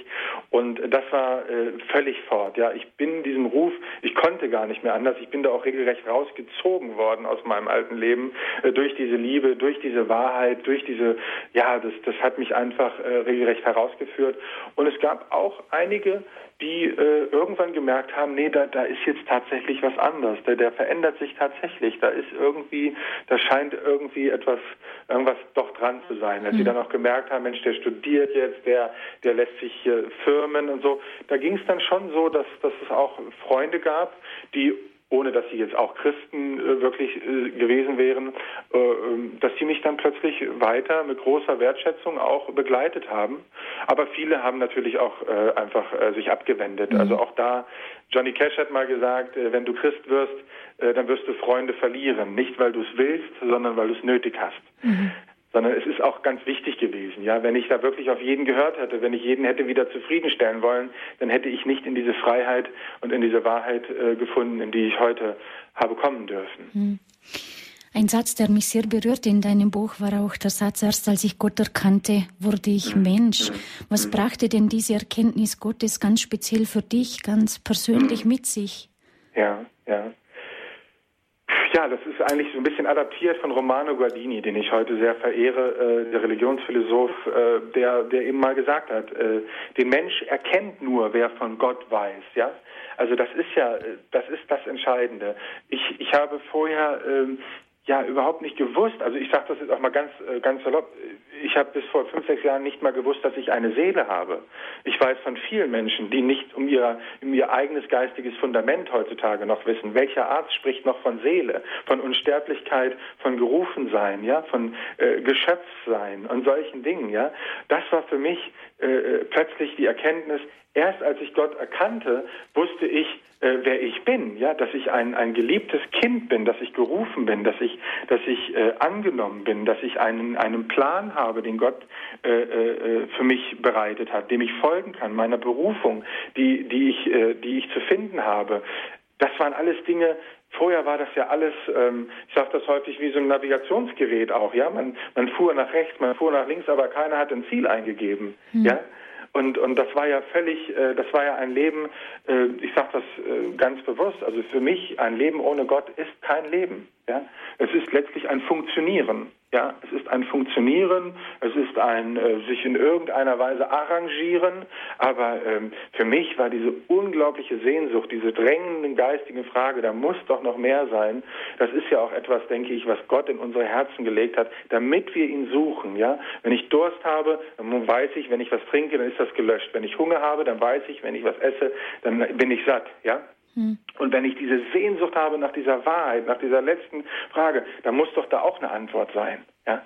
Und das war äh, völlig fort. Ja, ich bin diesem Ruf, ich konnte gar nicht mehr anders. Ich bin da auch regelrecht rausgezogen worden aus meinem alten Leben äh, durch diese Liebe, durch diese Wahrheit, durch diese, ja, das, das hat mich einfach äh, regelrecht herausgeführt. Und es gab auch einige, die äh, irgendwann gemerkt haben, nee, da, da ist jetzt tatsächlich was anderes, der, der verändert sich tatsächlich, da ist irgendwie, da scheint irgendwie etwas, irgendwas doch dran zu sein. Als mhm. sie dann auch gemerkt haben, Mensch, der studiert jetzt, der, der lässt sich äh, firmen und so, da ging es dann schon so, dass, dass es auch Freunde gab, die ohne dass sie jetzt auch Christen äh, wirklich äh, gewesen wären, äh, ähm, dass sie mich dann plötzlich weiter mit großer Wertschätzung auch begleitet haben. Aber viele haben natürlich auch äh, einfach äh, sich abgewendet. Mhm. Also auch da, Johnny Cash hat mal gesagt, äh, wenn du Christ wirst, dann wirst du Freunde verlieren. Nicht, weil du es willst, sondern weil du es nötig hast. Mhm sondern es ist auch ganz wichtig gewesen. Ja, wenn ich da wirklich auf jeden gehört hätte, wenn ich jeden hätte wieder zufriedenstellen wollen, dann hätte ich nicht in diese Freiheit und in diese Wahrheit äh, gefunden, in die ich heute habe kommen dürfen. Hm. Ein Satz, der mich sehr berührt in deinem Buch, war auch der Satz, erst als ich Gott erkannte, wurde ich mhm. Mensch. Mhm. Was mhm. brachte denn diese Erkenntnis Gottes ganz speziell für dich, ganz persönlich mhm. mit sich? Ja, ja. Ja, das ist eigentlich so ein bisschen adaptiert von Romano Guardini, den ich heute sehr verehre, äh, der Religionsphilosoph, äh, der, der eben mal gesagt hat, äh, den Mensch erkennt nur, wer von Gott weiß, ja. Also das ist ja, äh, das ist das Entscheidende. Ich, ich habe vorher ähm, ja überhaupt nicht gewusst. Also ich sage das jetzt auch mal ganz äh, ganz salopp. Ich habe bis vor fünf sechs Jahren nicht mal gewusst, dass ich eine Seele habe. Ich weiß von vielen Menschen, die nicht um ihr um ihr eigenes geistiges Fundament heutzutage noch wissen. Welcher Arzt spricht noch von Seele, von Unsterblichkeit, von Gerufensein, ja, von äh, Geschöpfsein und solchen Dingen, ja. Das war für mich äh, äh plötzlich die Erkenntnis. Erst als ich Gott erkannte, wusste ich, äh, wer ich bin, ja, dass ich ein, ein geliebtes Kind bin, dass ich gerufen bin, dass ich, dass ich äh, angenommen bin, dass ich einen, einen Plan habe, den Gott äh, äh, für mich bereitet hat, dem ich folgen kann, meiner Berufung, die, die, ich, äh, die ich zu finden habe. Das waren alles Dinge, Vorher war das ja alles, ähm, ich sage das häufig wie so ein Navigationsgerät auch, ja. Man, man fuhr nach rechts, man fuhr nach links, aber keiner hat ein Ziel eingegeben, mhm. ja. Und, und das war ja völlig, äh, das war ja ein Leben, äh, ich sage das äh, ganz bewusst, also für mich ein Leben ohne Gott ist kein Leben. Ja? Es ist letztlich ein Funktionieren. Ja, es ist ein Funktionieren, es ist ein äh, sich in irgendeiner Weise arrangieren, aber ähm, für mich war diese unglaubliche Sehnsucht, diese drängende geistige Frage, da muss doch noch mehr sein. Das ist ja auch etwas, denke ich, was Gott in unsere Herzen gelegt hat, damit wir ihn suchen. Ja, wenn ich Durst habe, dann weiß ich, wenn ich was trinke, dann ist das gelöscht. Wenn ich Hunger habe, dann weiß ich, wenn ich was esse, dann bin ich satt. Ja, Hm. Und wenn ich diese Sehnsucht habe nach dieser Wahrheit, nach dieser letzten Frage, dann muss doch da auch eine Antwort sein. Ja?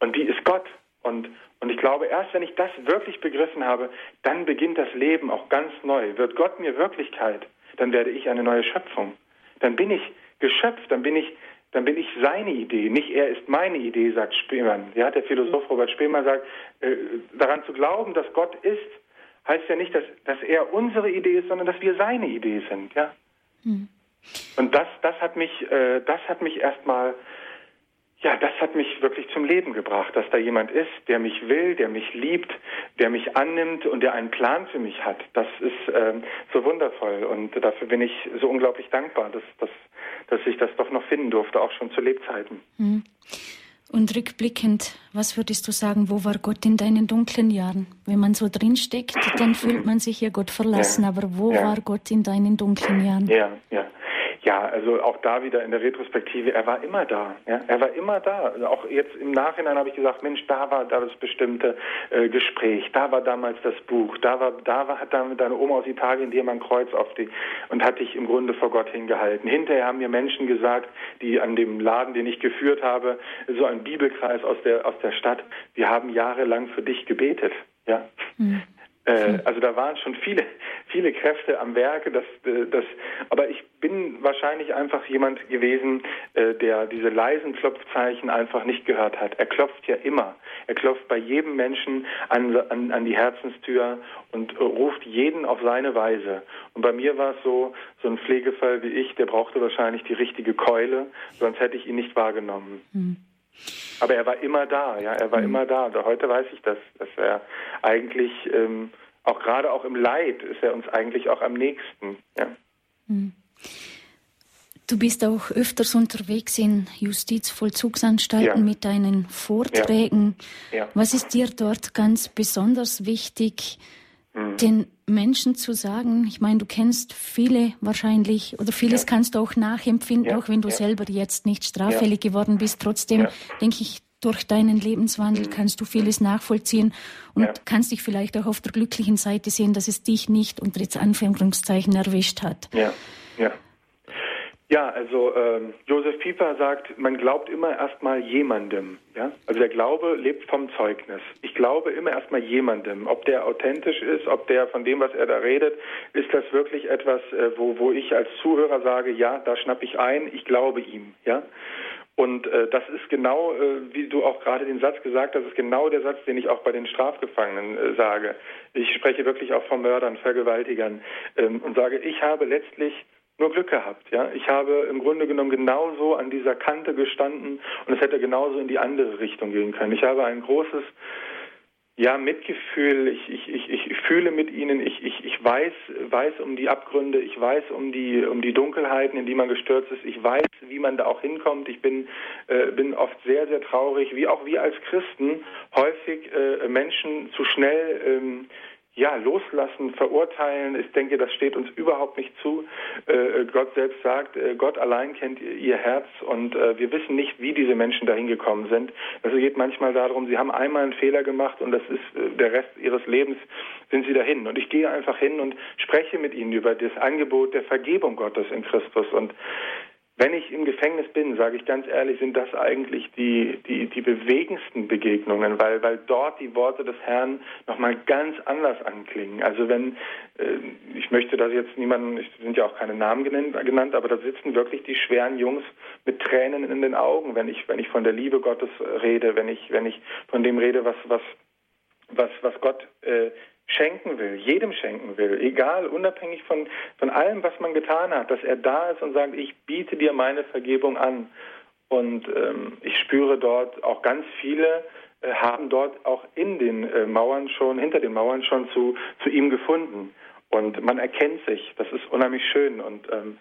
Und die ist Gott. Und, und ich glaube, erst wenn ich das wirklich begriffen habe, dann beginnt das Leben auch ganz neu. Wird Gott mir Wirklichkeit, dann werde ich eine neue Schöpfung. Dann bin ich geschöpft, dann bin ich, dann bin ich seine Idee, nicht er ist meine Idee, sagt Spemann. Ja, der Philosoph Robert Spemann sagt, äh, daran zu glauben, dass Gott ist, heißt ja nicht, dass, dass er unsere Idee ist, sondern dass wir seine Idee sind. Ja. Hm. Und das, das hat mich, äh, das hat mich erstmal ja, das hat mich wirklich zum Leben gebracht, dass da jemand ist, der mich will, der mich liebt, der mich annimmt und der einen Plan für mich hat. Das ist ähm, so wundervoll und dafür bin ich so unglaublich dankbar, dass, dass, dass ich das doch noch finden durfte, auch schon zu Lebzeiten. Mhm. Und rückblickend, was würdest du sagen, wo war Gott in deinen dunklen Jahren? Wenn man so drinsteckt, dann fühlt man sich ja Gott verlassen, ja. aber wo ja. war Gott in deinen dunklen Jahren? Ja, ja. Ja, also auch da wieder in der Retrospektive, er war immer da. Ja? Er war immer da. Also auch jetzt im Nachhinein habe ich gesagt, Mensch, da war da das bestimmte äh, Gespräch, da war damals das Buch, da war, da war, hat dann deine Oma aus Italien dir mal ein Kreuz auf die und hat dich im Grunde vor Gott hingehalten. Hinterher haben mir Menschen gesagt, die an dem Laden, den ich geführt habe, so ein Bibelkreis aus der aus der Stadt, wir haben jahrelang für dich gebetet. Ja. Mhm. Äh, also da waren schon viele, viele Kräfte am Werke. Das, äh, das, aber ich bin wahrscheinlich einfach jemand gewesen, äh, der diese leisen Klopfzeichen einfach nicht gehört hat. Er klopft ja immer. Er klopft bei jedem Menschen an, an, an die Herzenstür und ruft jeden auf seine Weise. Und bei mir war es so, so ein Pflegefall wie ich, der brauchte wahrscheinlich die richtige Keule, sonst hätte ich ihn nicht wahrgenommen. Mhm. Aber er war immer da, ja, er war mhm. immer da. Heute weiß ich das, dass er eigentlich, ähm, auch gerade auch im Leid, ist er uns eigentlich auch am nächsten, ja. Mhm. Du bist auch öfters unterwegs in Justizvollzugsanstalten ja. mit deinen Vorträgen. Ja. Ja. Was ist dir dort ganz besonders wichtig, mhm. den Menschen zu sagen? Ich meine, du kennst viele wahrscheinlich oder vieles kannst du auch nachempfinden, auch wenn du selber jetzt nicht straffällig geworden bist. Trotzdem denke ich, durch deinen Lebenswandel mhm. kannst du vieles nachvollziehen und kannst dich vielleicht auch auf der glücklichen Seite sehen, dass es dich nicht unter jetzt Anführungszeichen erwischt hat. Ja, ja. Ja, also ähm, Josef Pieper sagt, man glaubt immer erstmal jemandem. Ja? Also der Glaube lebt vom Zeugnis. Ich glaube immer erstmal jemandem. Ob der authentisch ist, ob der von dem, was er da redet, ist das wirklich etwas, äh, wo, wo ich als Zuhörer sage, ja, da schnapp ich ein, ich glaube ihm. Ja? Und äh, das ist genau, äh, wie du auch gerade den Satz gesagt hast, ist genau der Satz, den ich auch bei den Strafgefangenen äh, sage. Ich spreche wirklich auch von Mördern, Vergewaltigern ähm, und sage, ich habe letztlich nur Glück gehabt. Ja, ich habe im Grunde genommen genauso an dieser Kante gestanden und es hätte genauso in die andere Richtung gehen können. Ich habe ein großes ja, Mitgefühl, ich, ich, ich, ich fühle mit ihnen, ich, ich, ich weiß, weiß um die Abgründe, ich weiß um die, um die Dunkelheiten, in die man gestürzt ist, ich weiß, wie man da auch hinkommt. Ich bin, äh, bin oft sehr, sehr traurig, wie auch wir als Christen häufig äh, Menschen zu schnell ähm, ja, loslassen, verurteilen. Ich denke, das steht uns überhaupt nicht zu. Äh, Gott selbst sagt, äh, Gott allein kennt ihr Herz und äh, wir wissen nicht, wie diese Menschen dahin gekommen sind. Also geht manchmal darum, sie haben einmal einen Fehler gemacht und das ist äh, der Rest ihres Lebens sind sie dahin. Und ich gehe einfach hin und spreche mit ihnen über das Angebot der Vergebung Gottes in Christus und wenn ich im Gefängnis bin, sage ich ganz ehrlich, sind das eigentlich die, die, die bewegendsten Begegnungen, weil, weil dort die Worte des Herrn nochmal ganz anders anklingen. Also wenn, äh, ich möchte das jetzt niemanden, es sind ja auch keine Namen genannt, genannt, aber da sitzen wirklich die schweren Jungs mit Tränen in den Augen, wenn ich, wenn ich von der Liebe Gottes rede, wenn ich, wenn ich von dem rede, was, was, was, was Gott äh, schenken will, jedem schenken will, egal, unabhängig von, von allem, was man getan hat, dass er da ist und sagt, ich biete dir meine Vergebung an. Und ähm, ich spüre dort auch ganz viele äh, haben dort auch in den äh, Mauern schon, hinter den Mauern schon zu, zu ihm gefunden. Und man erkennt sich. Das ist unheimlich schön. Und ähm,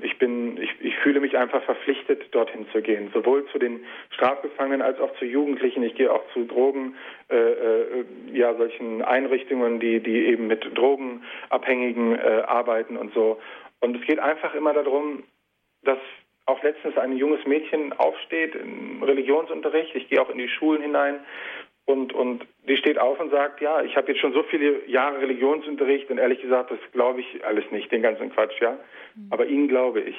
ich bin, ich, ich fühle mich einfach verpflichtet, dorthin zu gehen, sowohl zu den Strafgefangenen als auch zu Jugendlichen. Ich gehe auch zu Drogen, äh, äh, ja, solchen Einrichtungen, die, die eben mit Drogenabhängigen äh, arbeiten und so. Und es geht einfach immer darum, dass auch letztens ein junges Mädchen aufsteht im Religionsunterricht. Ich gehe auch in die Schulen hinein und, und die steht auf und sagt, ja, ich habe jetzt schon so viele Jahre Religionsunterricht und ehrlich gesagt, das glaube ich alles nicht, den ganzen Quatsch, ja. Mhm. Aber Ihnen glaube ich.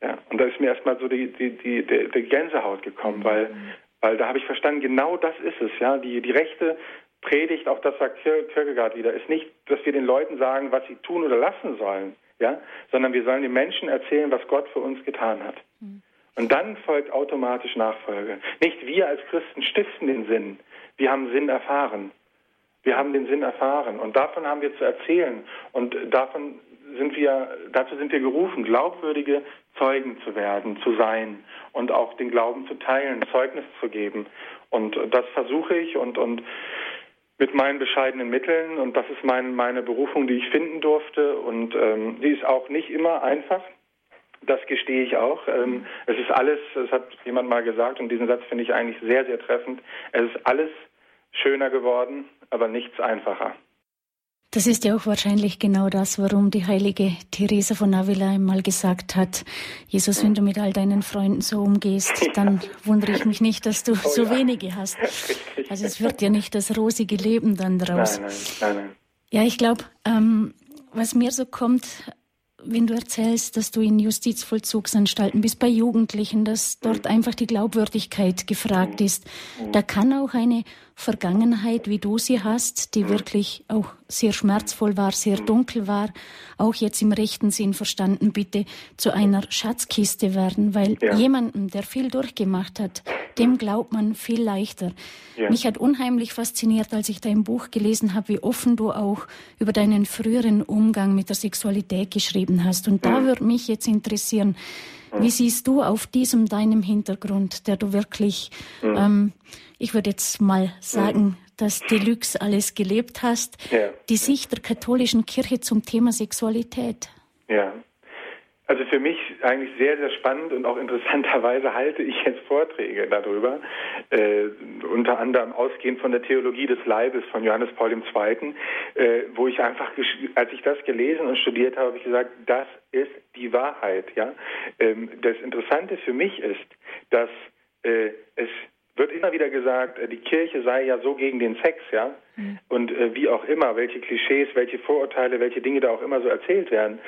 Ja, und da ist mir erstmal so die, die, die, die, Gänsehaut gekommen, weil, mhm. weil da habe ich verstanden, genau das ist es, ja. Die, die rechte Predigt, auch das sagt Kierkegaard wieder, ist nicht, dass wir den Leuten sagen, was sie tun oder lassen sollen, ja, sondern wir sollen den Menschen erzählen, was Gott für uns getan hat. Mhm. Und dann folgt automatisch Nachfolge. Nicht wir als Christen stiften den Sinn. Wir haben Sinn erfahren. Wir haben den Sinn erfahren. Und davon haben wir zu erzählen. Und davon sind wir, dazu sind wir gerufen, glaubwürdige Zeugen zu werden, zu sein und auch den Glauben zu teilen, Zeugnis zu geben. Und das versuche ich und, und mit meinen bescheidenen Mitteln. Und das ist mein, meine Berufung, die ich finden durfte. Und ähm, die ist auch nicht immer einfach. Das gestehe ich auch. Ähm, es ist alles, das hat jemand mal gesagt, und diesen Satz finde ich eigentlich sehr, sehr treffend. Es ist alles schöner geworden, aber nichts einfacher. Das ist ja auch wahrscheinlich genau das, warum die heilige Theresa von Avila einmal gesagt hat, Jesus, wenn du mit all deinen Freunden so umgehst, dann wundere ich mich nicht, dass du oh, so ja. wenige hast. Also es wird ja nicht das rosige Leben dann draus. Nein, nein, nein, nein. Ja, ich glaube, ähm, was mir so kommt, wenn du erzählst, dass du in Justizvollzugsanstalten bist, bei Jugendlichen, dass dort einfach die Glaubwürdigkeit gefragt ist, da kann auch eine Vergangenheit, wie du sie hast, die wirklich auch sehr schmerzvoll war, sehr dunkel war, auch jetzt im rechten Sinn verstanden, bitte zu einer Schatzkiste werden, weil ja. jemandem, der viel durchgemacht hat, dem glaubt man viel leichter. Ja. Mich hat unheimlich fasziniert, als ich dein Buch gelesen habe, wie offen du auch über deinen früheren Umgang mit der Sexualität geschrieben hast. Und da würde mich jetzt interessieren, wie siehst du auf diesem deinem Hintergrund, der du wirklich, ähm, ich würde jetzt mal sagen, dass Deluxe alles gelebt hast, ja. die Sicht der katholischen Kirche zum Thema Sexualität? Ja. Also für mich eigentlich sehr, sehr spannend und auch interessanterweise halte ich jetzt Vorträge darüber, äh, unter anderem ausgehend von der Theologie des Leibes von Johannes Paul II., äh, wo ich einfach, als ich das gelesen und studiert habe, habe ich gesagt, das ist die Wahrheit. Ja, ähm, Das Interessante für mich ist, dass äh, es wird immer wieder gesagt, äh, die Kirche sei ja so gegen den Sex, ja. Mhm. Und äh, wie auch immer, welche Klischees, welche Vorurteile, welche Dinge da auch immer so erzählt werden.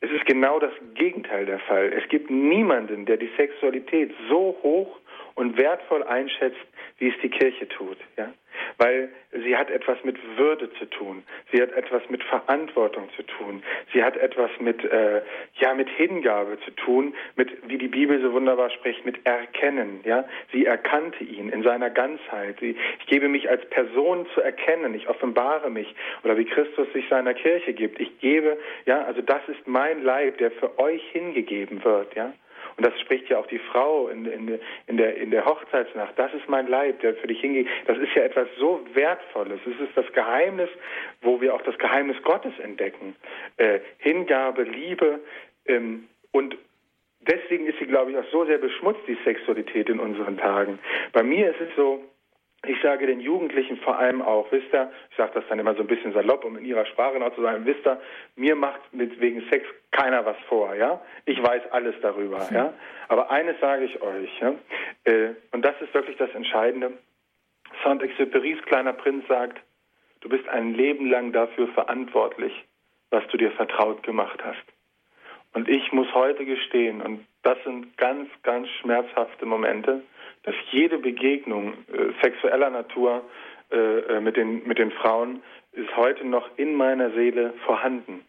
Es ist genau das Gegenteil der Fall. Es gibt niemanden, der die Sexualität so hoch und wertvoll einschätzt, wie es die Kirche tut. Ja? Weil sie hat etwas mit Würde zu tun, sie hat etwas mit Verantwortung zu tun, sie hat etwas mit, äh, ja, mit Hingabe zu tun, mit, wie die Bibel so wunderbar spricht, mit Erkennen. Ja? Sie erkannte ihn in seiner Ganzheit. Sie, ich gebe mich als Person zu erkennen, ich offenbare mich oder wie Christus sich seiner Kirche gibt. Ich gebe, ja, also das ist mein Leib, der für euch hingegeben wird. Ja? Und das spricht ja auch die Frau in, in, in, der, in der Hochzeitsnacht. Das ist mein Leib, der für dich hingeht. Das ist ja etwas so Wertvolles. Es ist das Geheimnis, wo wir auch das Geheimnis Gottes entdecken. Äh, Hingabe, Liebe ähm, und deswegen ist sie, glaube ich, auch so sehr beschmutzt, die Sexualität in unseren Tagen. Bei mir ist es so, ich sage den Jugendlichen vor allem auch, wisst ihr, ich sage das dann immer so ein bisschen salopp, um in ihrer Sprache noch zu sagen, wisst ihr, mir macht mit wegen Sex keiner was vor, ja. Ich weiß alles darüber, ja. Aber eines sage ich euch, ja, äh, und das ist wirklich das Entscheidende. Saint-Exupéry's kleiner Prinz sagt, du bist ein Leben lang dafür verantwortlich, was du dir vertraut gemacht hast. Und ich muss heute gestehen, und das sind ganz, ganz schmerzhafte Momente, dass jede Begegnung äh, sexueller Natur äh, äh, mit, den, mit den Frauen ist heute noch in meiner Seele vorhanden.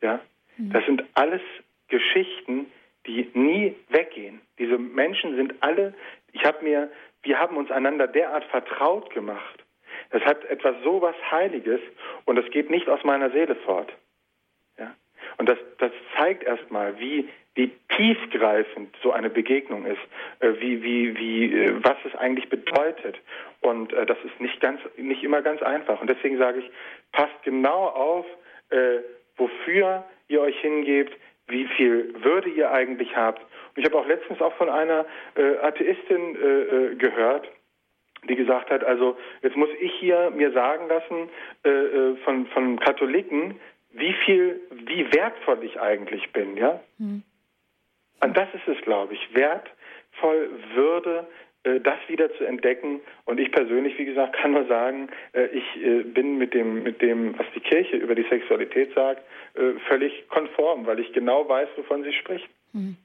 Ja? Mhm. Das sind alles Geschichten, die nie weggehen. Diese Menschen sind alle, ich habe mir, wir haben uns einander derart vertraut gemacht. Das hat etwas so was Heiliges und das geht nicht aus meiner Seele fort. Und das, das zeigt erstmal, wie, wie tiefgreifend so eine Begegnung ist, äh, wie, wie, wie, äh, was es eigentlich bedeutet. Und äh, das ist nicht ganz, nicht immer ganz einfach. Und deswegen sage ich, passt genau auf, äh, wofür ihr euch hingebt, wie viel Würde ihr eigentlich habt. Und ich habe auch letztens auch von einer äh, Atheistin äh, gehört, die gesagt hat, also jetzt muss ich hier mir sagen lassen von, von Katholiken, wie viel, wie wertvoll ich eigentlich bin, ja? Mhm. Und das ist es, glaube ich, wertvoll, Würde, äh, das wieder zu entdecken. Und ich persönlich, wie gesagt, kann nur sagen, äh, ich äh, bin mit dem, mit dem, was die Kirche über die Sexualität sagt, völlig konform, weil ich genau weiß, wovon sie spricht. Hm.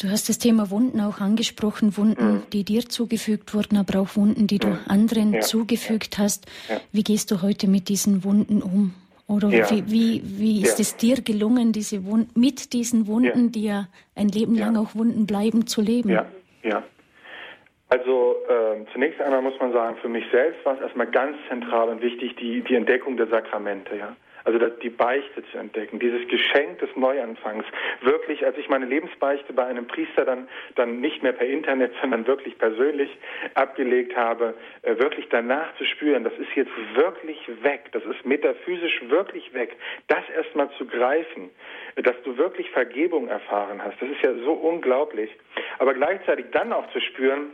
Du hast das Thema Wunden auch angesprochen, Wunden, mhm. die dir zugefügt wurden, aber auch Wunden, die du mhm. anderen ja. zugefügt hast. Ja. Wie gehst du heute mit diesen Wunden um? Oder ja. wie, wie, wie ist es dir gelungen, diese Wunden, mit diesen Wunden, die ja ein Leben lang auch Wunden bleiben, zu leben? Ja, ja. Also äh, zunächst einmal muss man sagen, für mich selbst war es erstmal ganz zentral und wichtig die, die Entdeckung der Sakramente. Ja? Also die Beichte zu entdecken, dieses Geschenk des Neuanfangs. Wirklich, als ich meine Lebensbeichte bei einem Priester dann, dann nicht mehr per Internet, sondern wirklich persönlich abgelegt habe, äh, wirklich danach zu spüren, das ist jetzt wirklich weg, das ist metaphysisch wirklich weg, das erstmal zu greifen, dass du wirklich Vergebung erfahren hast, das ist ja so unglaublich. Aber gleichzeitig dann auch zu spüren,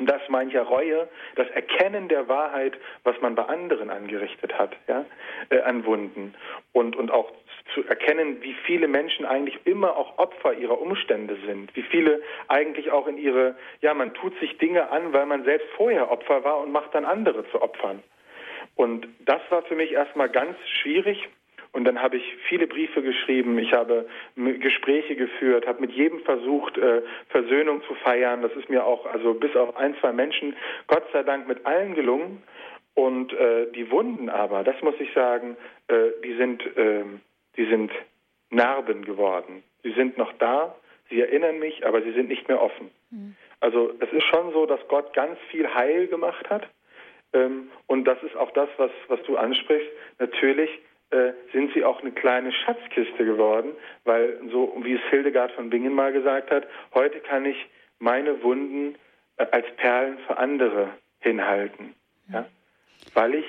und das meint ja Reue, das Erkennen der Wahrheit, was man bei anderen angerichtet hat, ja, äh, an Wunden. Und, und auch zu erkennen, wie viele Menschen eigentlich immer auch Opfer ihrer Umstände sind, wie viele eigentlich auch in ihre, ja, man tut sich Dinge an, weil man selbst vorher Opfer war und macht dann andere zu Opfern. Und das war für mich erstmal ganz schwierig, und dann habe ich viele Briefe geschrieben, ich habe Gespräche geführt, habe mit jedem versucht, äh, Versöhnung zu feiern. Das ist mir auch, also bis auf ein, zwei Menschen, Gott sei Dank mit allen gelungen. Und äh, die Wunden aber, das muss ich sagen, äh, die sind, äh, die sind Narben geworden. Sie sind noch da, sie erinnern mich, aber sie sind nicht mehr offen. Mhm. Also es ist schon so, dass Gott ganz viel Heil gemacht hat. Ähm, und das ist auch das, was, was du ansprichst. Natürlich äh, sind sie auch eine kleine Schatzkiste geworden, weil so wie es Hildegard von Bingen mal gesagt hat, heute kann ich meine Wunden äh, als Perlen für andere hinhalten, ja? weil ich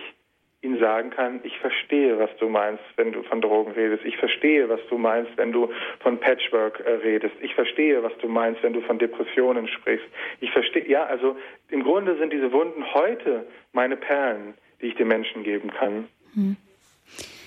ihnen sagen kann, ich verstehe, was du meinst, wenn du von Drogen redest. Ich verstehe, was du meinst, wenn du von Patchwork äh, redest. Ich verstehe, was du meinst, wenn du von Depressionen sprichst. Ich verstehe, ja, also im Grunde sind diese Wunden heute meine Perlen, die ich den Menschen geben kann. Hm.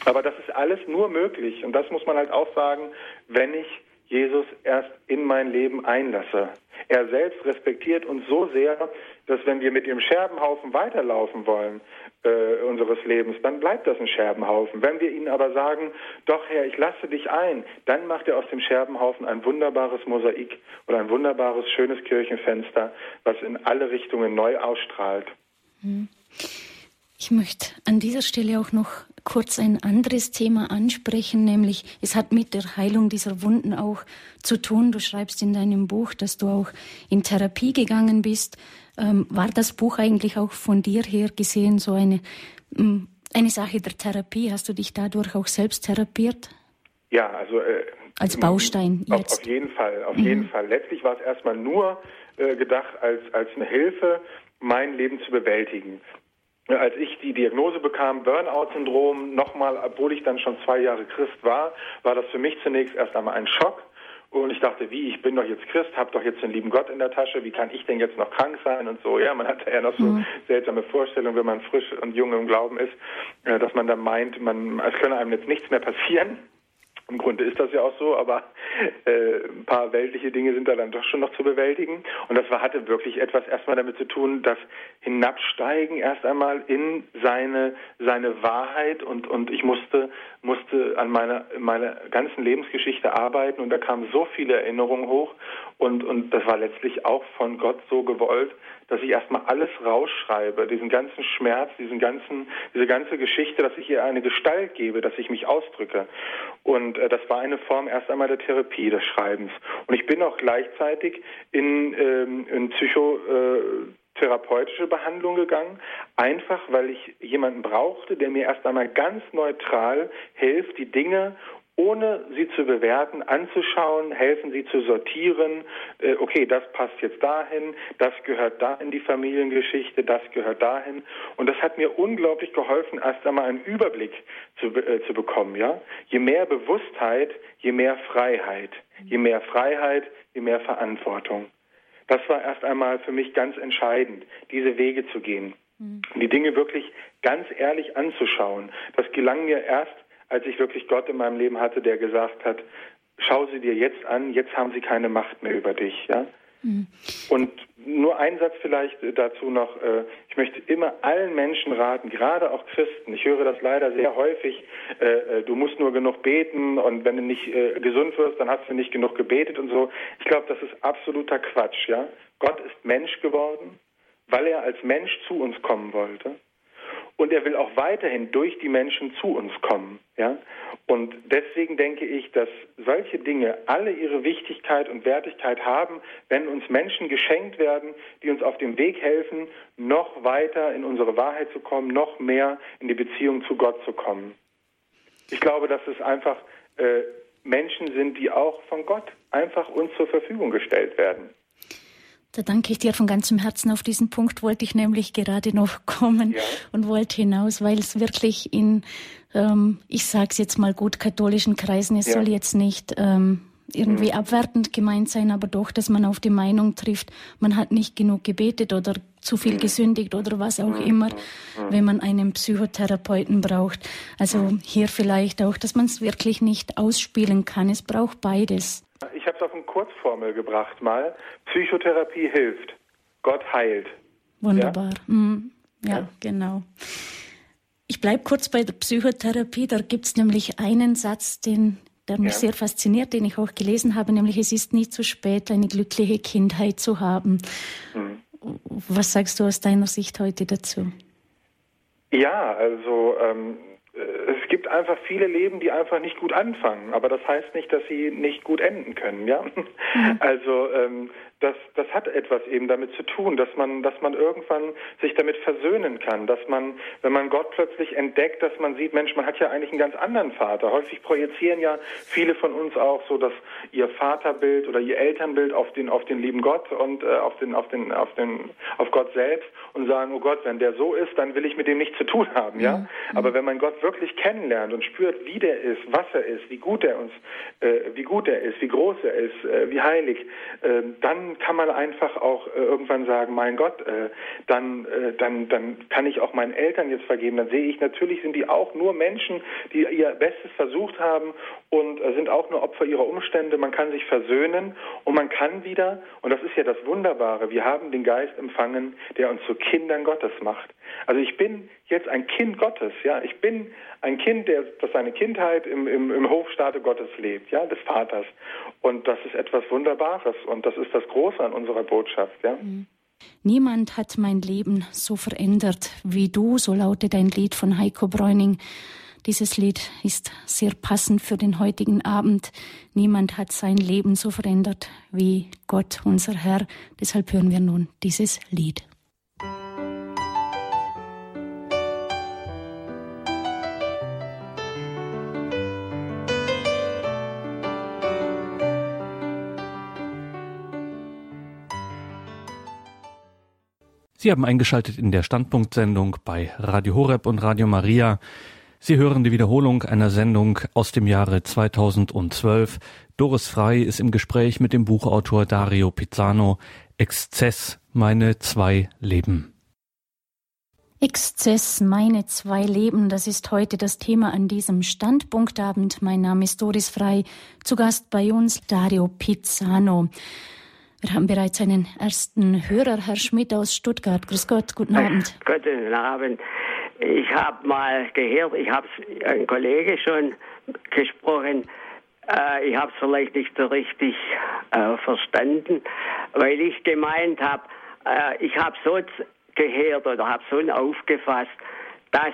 Aber das ist alles nur möglich, und das muss man halt auch sagen, wenn ich Jesus erst in mein Leben einlasse. Er selbst respektiert uns so sehr, dass wenn wir mit dem Scherbenhaufen weiterlaufen wollen äh, unseres Lebens, dann bleibt das ein Scherbenhaufen. Wenn wir ihnen aber sagen, doch Herr, ich lasse dich ein, dann macht er aus dem Scherbenhaufen ein wunderbares Mosaik oder ein wunderbares, schönes Kirchenfenster, was in alle Richtungen neu ausstrahlt. Hm. Ich möchte an dieser Stelle auch noch kurz ein anderes Thema ansprechen, nämlich es hat mit der Heilung dieser Wunden auch zu tun. Du schreibst in deinem Buch, dass du auch in Therapie gegangen bist. Ähm, war das Buch eigentlich auch von dir her gesehen so eine, mm, eine Sache der Therapie? Hast du dich dadurch auch selbst therapiert? Ja, also äh, als Baustein auf, jetzt. Auf jeden Fall, auf mhm. jeden Fall. Letztlich war es erstmal nur äh, gedacht als als eine Hilfe, mein Leben zu bewältigen als ich die Diagnose bekam, Burnout-Syndrom, nochmal, obwohl ich dann schon zwei Jahre Christ war, war das für mich zunächst erst einmal ein Schock. Und ich dachte, wie, ich bin doch jetzt Christ, habe doch jetzt den lieben Gott in der Tasche, wie kann ich denn jetzt noch krank sein und so. Ja, man hat ja noch so mhm. seltsame Vorstellungen, wenn man frisch und jung im Glauben ist, äh, dass man dann meint, man, es könne einem jetzt nichts mehr passieren. Im Grunde ist das ja auch so, aber äh, ein paar weltliche Dinge sind da dann doch schon noch zu bewältigen. Und das war, hatte wirklich etwas erstmal damit zu tun, das Hinabsteigen erst einmal in seine, seine Wahrheit und, und ich musste, musste an meiner, meiner ganzen Lebensgeschichte arbeiten und da kamen so viele Erinnerungen hoch und, und das war letztlich auch von Gott so gewollt, dass ich erstmal alles rausschreibe, diesen ganzen Schmerz, diesen ganzen, diese ganze Geschichte, dass ich ihr eine Gestalt gebe, dass ich mich ausdrücke. Und äh, das war eine Form erst einmal der Therapie, des Schreibens. Und ich bin auch gleichzeitig in, ähm, in psychotherapeutische Behandlung gegangen, einfach weil ich jemanden brauchte, der mir erst einmal ganz neutral hilft, die Dinge ohne sie zu bewerten, anzuschauen, helfen sie zu sortieren, äh, okay, das passt jetzt dahin, das gehört da in die Familiengeschichte, das gehört dahin. Und das hat mir unglaublich geholfen, erst einmal einen Überblick zu, äh, zu bekommen. Ja? Je mehr Bewusstheit, je mehr Freiheit. Je mehr Freiheit, je mehr Verantwortung. Das war erst einmal für mich ganz entscheidend, diese Wege zu gehen. Mhm. Die Dinge wirklich ganz ehrlich anzuschauen. Das gelang mir erst als ich wirklich Gott in meinem Leben hatte, der gesagt hat, schau sie dir jetzt an, jetzt haben sie keine Macht mehr über dich. Ja? Mhm. Und nur ein Satz vielleicht dazu noch. Äh, ich möchte immer allen Menschen raten, gerade auch Christen. Ich höre das leider sehr häufig. Äh, äh, du musst nur genug beten und wenn du nicht gesund wirst, dann hast du nicht genug gebetet und so. Ich glaube, das ist absoluter Quatsch. Ja, Gott ist Mensch geworden, weil er als Mensch zu uns kommen wollte. Und er will auch weiterhin durch die Menschen zu uns kommen. Ja? Und deswegen denke ich, dass solche Dinge alle ihre Wichtigkeit und Wertigkeit haben, wenn uns Menschen geschenkt werden, die uns auf dem Weg helfen, noch weiter in unsere Wahrheit zu kommen, noch mehr in die Beziehung zu Gott zu kommen. Ich glaube, dass es einfach äh, Menschen sind, die auch von Gott einfach uns zur Verfügung gestellt werden. Da danke ich dir von ganzem Herzen. Auf diesen Punkt wollte ich nämlich gerade noch kommen ja. und wollte hinaus, weil es wirklich in, ähm, ich sage es jetzt mal gut, katholischen Kreisen, es ja. soll jetzt nicht ähm, irgendwie mhm. abwertend gemeint sein, aber doch, dass man auf die Meinung trifft, man hat nicht genug gebetet oder zu viel mhm. gesündigt oder was auch mhm. immer, mhm. wenn man einen Psychotherapeuten braucht. Also mhm. hier vielleicht auch, dass man es wirklich nicht ausspielen kann. Es braucht beides. Ich habe es auf eine Kurzformel gebracht mal. Psychotherapie hilft. Gott heilt. Wunderbar. Ja, mhm. ja, ja. genau. Ich bleibe kurz bei der Psychotherapie. Da gibt es nämlich einen Satz, den, der mich ja. sehr fasziniert, den ich auch gelesen habe, nämlich es ist nie zu spät, eine glückliche Kindheit zu haben. Mhm. Was sagst du aus deiner Sicht heute dazu? Ja, also ähm, es gibt einfach viele Leben, die einfach nicht gut anfangen, aber das heißt nicht, dass sie nicht gut enden können, ja. Mhm. Also ähm, das, das hat etwas eben damit zu tun, dass man, dass man irgendwann sich damit versöhnen kann, dass man, wenn man Gott plötzlich entdeckt, dass man sieht, Mensch, man hat ja eigentlich einen ganz anderen Vater. Häufig projizieren ja viele von uns auch so, dass ihr Vaterbild oder ihr Elternbild auf den, auf den lieben Gott und äh, auf den, auf den, auf den, auf Gott selbst und sagen, oh Gott, wenn der so ist, dann will ich mit dem nichts zu tun haben, ja. Mhm. Aber wenn man Gott wirklich kennenlernt und spürt, wie der ist, was er ist, wie gut er uns, äh, wie gut er ist, wie groß er ist, äh, wie heilig, äh, kann man einfach auch äh, irgendwann sagen, mein Gott, äh, dann, äh, dann, dann kann ich auch meinen Eltern jetzt vergeben. Dann sehe ich, natürlich sind die auch nur Menschen, die ihr Bestes versucht haben und äh, sind auch nur Opfer ihrer Umstände. Man kann sich versöhnen und man kann wieder, und das ist ja das Wunderbare, wir haben den Geist empfangen, der uns zu Kindern Gottes macht. Also ich bin jetzt ein Kind Gottes, ja. Ich bin ein Kind, der, das seine Kindheit im, im, im Hofstaate Gottes lebt, ja, des Vaters. Und das ist etwas Wunderbares und das ist das Große an unserer Botschaft, ja. Mhm. Niemand hat mein Leben so verändert wie du, so lautet ein Lied von Heiko Bräuning. Dieses Lied ist sehr passend für den heutigen Abend. Niemand hat sein Leben so verändert wie Gott, unser Herr. Deshalb hören wir nun dieses Lied. Sie haben eingeschaltet in der Standpunktsendung bei Radio Horeb und Radio Maria. Sie hören die Wiederholung einer Sendung aus dem Jahre 2012. Doris Frei ist im Gespräch mit dem Buchautor Dario Pizzano Exzess, meine zwei Leben. Exzess, meine zwei Leben, das ist heute das Thema an diesem Standpunktabend. Mein Name ist Doris Frei, zu Gast bei uns Dario Pizzano. Wir haben bereits einen ersten Hörer, Herr Schmidt aus Stuttgart. Grüß Gott, guten Abend. Guten Abend. Ich habe mal gehört, ich habe ein Kollege schon gesprochen, äh, ich habe es vielleicht nicht so richtig äh, verstanden, weil ich gemeint habe, äh, ich habe so gehört oder habe so aufgefasst, dass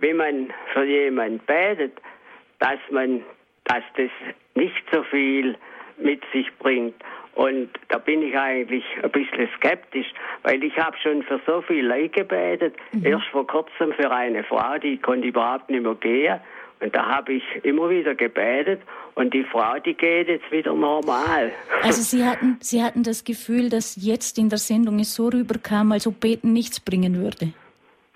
wenn man für jemanden betet, dass man, dass das nicht so viel mit sich bringt. Und da bin ich eigentlich ein bisschen skeptisch, weil ich habe schon für so viel Leute gebetet. Mhm. Erst vor kurzem für eine Frau, die konnte überhaupt nicht mehr gehen. Und da habe ich immer wieder gebetet und die Frau, die geht jetzt wieder normal. Also Sie hatten, Sie hatten das Gefühl, dass jetzt in der Sendung es so rüberkam, als ob Beten nichts bringen würde.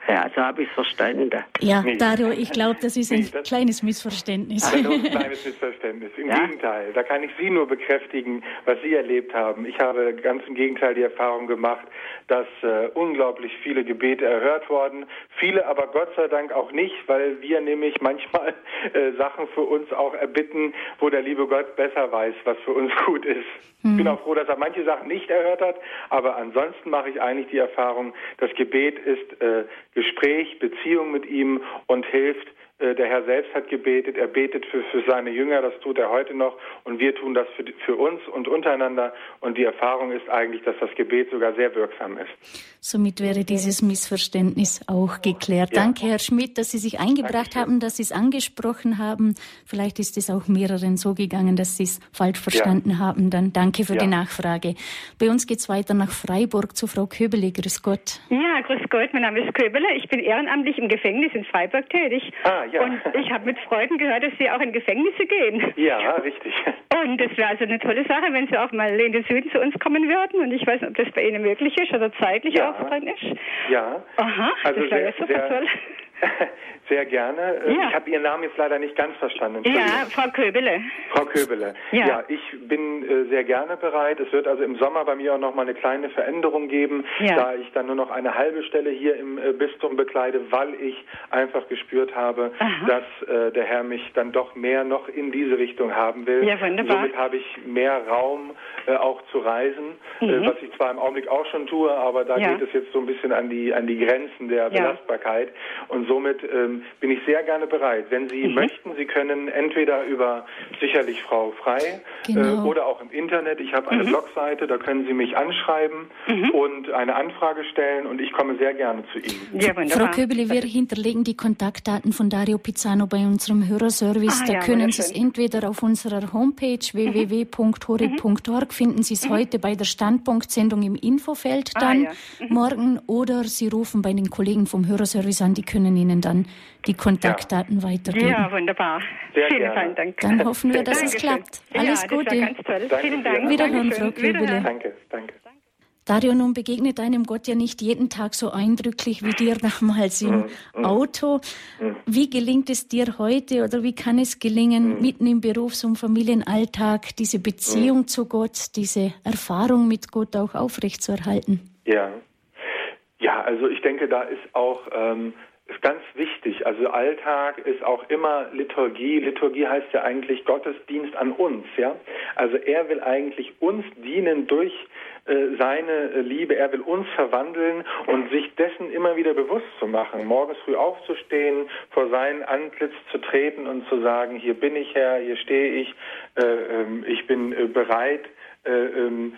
Ja, so habe ich es verstanden. Ja, Dario, ich glaube, das ist ein nee, das kleines Missverständnis. Ein kleines Missverständnis. Im ja? Gegenteil, da kann ich Sie nur bekräftigen, was Sie erlebt haben. Ich habe ganz im Gegenteil die Erfahrung gemacht, dass äh, unglaublich viele Gebete erhört wurden, viele aber Gott sei Dank auch nicht, weil wir nämlich manchmal äh, Sachen für uns auch erbitten, wo der liebe Gott besser weiß, was für uns gut ist. Ich bin mhm. auch froh, dass er manche Sachen nicht erhört hat, aber ansonsten mache ich eigentlich die Erfahrung, das Gebet ist äh, Gespräch, Beziehung mit ihm und hilft, der Herr selbst hat gebetet, er betet für, für seine Jünger, das tut er heute noch und wir tun das für, für uns und untereinander und die Erfahrung ist eigentlich, dass das Gebet sogar sehr wirksam ist. Somit wäre dieses Missverständnis auch geklärt. Ja. Danke, Herr Schmidt, dass Sie sich eingebracht Dankeschön. haben, dass Sie es angesprochen haben. Vielleicht ist es auch mehreren so gegangen, dass Sie es falsch verstanden ja. haben. Dann danke für ja. die Nachfrage. Bei uns geht es weiter nach Freiburg zu Frau Köbele. Grüß Gott. Ja, grüß Gott. Mein Name ist Köbele. Ich bin ehrenamtlich im Gefängnis in Freiburg tätig. Ah, ja. Und ich habe mit Freuden gehört, dass Sie auch in Gefängnisse gehen. Ja, richtig. Und es wäre also eine tolle Sache, wenn Sie auch mal in den Süden zu uns kommen würden. Und ich weiß nicht, ob das bei Ihnen möglich ist oder zeitlich ja. auch drin ist. Ja. Aha, also das wäre super sehr, toll. Sehr gerne. Ähm, ja. Ich habe Ihren Namen jetzt leider nicht ganz verstanden. Ja, Frau Köbele. Frau Köbele. Ja. ja, ich bin äh, sehr gerne bereit. Es wird also im Sommer bei mir auch noch mal eine kleine Veränderung geben, ja. da ich dann nur noch eine halbe Stelle hier im äh, Bistum bekleide, weil ich einfach gespürt habe, Aha. dass äh, der Herr mich dann doch mehr noch in diese Richtung haben will. Ja, wunderbar. Somit habe ich mehr Raum, auch zu reisen, mhm. was ich zwar im Augenblick auch schon tue, aber da geht es jetzt so ein bisschen an die an die Grenzen der Belastbarkeit und somit ähm, bin ich sehr gerne bereit. Wenn Sie mhm. möchten, Sie können entweder über sicherlich Frau Frei äh, genau. äh, oder auch im Internet. Ich habe eine mhm. Blogseite, da können Sie mich anschreiben mhm. und eine Anfrage stellen und ich komme sehr gerne zu Ihnen. Ja, Frau Köbele, wir hinterlegen die Kontaktdaten von Dario Pizzano bei unserem Hörerservice. Ah, da ja, können Sie es entweder auf unserer Homepage mhm. www.hore.org finden Sie es mhm. heute bei der Standpunktsendung im Infofeld ah, dann ah, ja. Mhm. morgen oder Sie rufen bei den Kollegen vom Hörerservice an, die können Ihnen dann die Kontaktdaten ja. weitergeben. Ja, wunderbar. Sehr Vielen gerne. Dank. Dann hoffen wir, dass Dankeschön. es klappt. Alles ja, Gute. ganz toll. Danke Vielen Dank. Wiederhören, Frau Köbele. Danke, danke. Dario, nun begegnet einem Gott ja nicht jeden Tag so eindrücklich wie dir damals im mm, Auto. Mm. Wie gelingt es dir heute oder wie kann es gelingen, mm. mitten im Berufs- und Familienalltag diese Beziehung mhm. zu Gott, diese Erfahrung mit Gott auch aufrechtzuerhalten? Ja. Ja, also ich denke, da ist auch ähm, ist ganz wichtig. Also Alltag ist auch immer Liturgie. Liturgie heißt ja eigentlich Gottesdienst an uns, ja. Also er will eigentlich uns dienen durch äh, seine Liebe. Er will uns verwandeln und sich dessen immer wieder bewusst zu machen. Morgens früh aufzustehen, vor sein Antlitz zu treten und zu sagen, hier bin ich Herr, hier stehe ich, äh, ähm, ich bin äh, bereit, äh, ähm,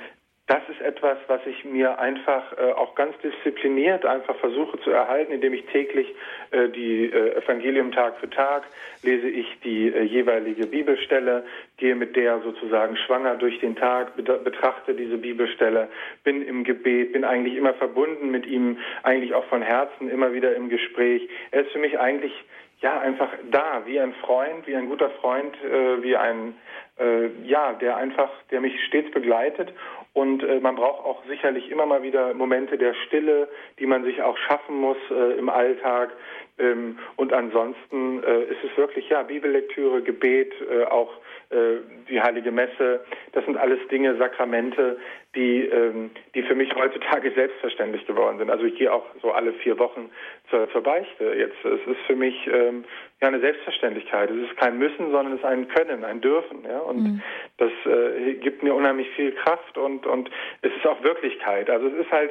das ist etwas, was ich mir einfach äh, auch ganz diszipliniert einfach versuche zu erhalten, indem ich täglich äh, die äh, Evangelium Tag für Tag lese ich die äh, jeweilige Bibelstelle, gehe mit der sozusagen schwanger durch den Tag, betrachte diese Bibelstelle, bin im Gebet, bin eigentlich immer verbunden mit ihm, eigentlich auch von Herzen immer wieder im Gespräch. Er ist für mich eigentlich ja einfach da, wie ein Freund, wie ein guter Freund, äh, wie ein äh, ja, der einfach, der mich stets begleitet und äh, man braucht auch sicherlich immer mal wieder Momente der Stille, die man sich auch schaffen muss äh, im Alltag. Ähm, und ansonsten äh, ist es wirklich ja Bibellektüre, Gebet, äh, auch äh, die Heilige Messe. Das sind alles Dinge, Sakramente, die, ähm, die für mich heutzutage selbstverständlich geworden sind. Also ich gehe auch so alle vier Wochen zur, zur Beichte. Jetzt es ist für mich ähm, ja eine Selbstverständlichkeit. Es ist kein Müssen, sondern es ist ein Können, ein Dürfen. Ja? Und mhm. das äh, gibt mir unheimlich viel Kraft und und es ist auch Wirklichkeit. Also es ist halt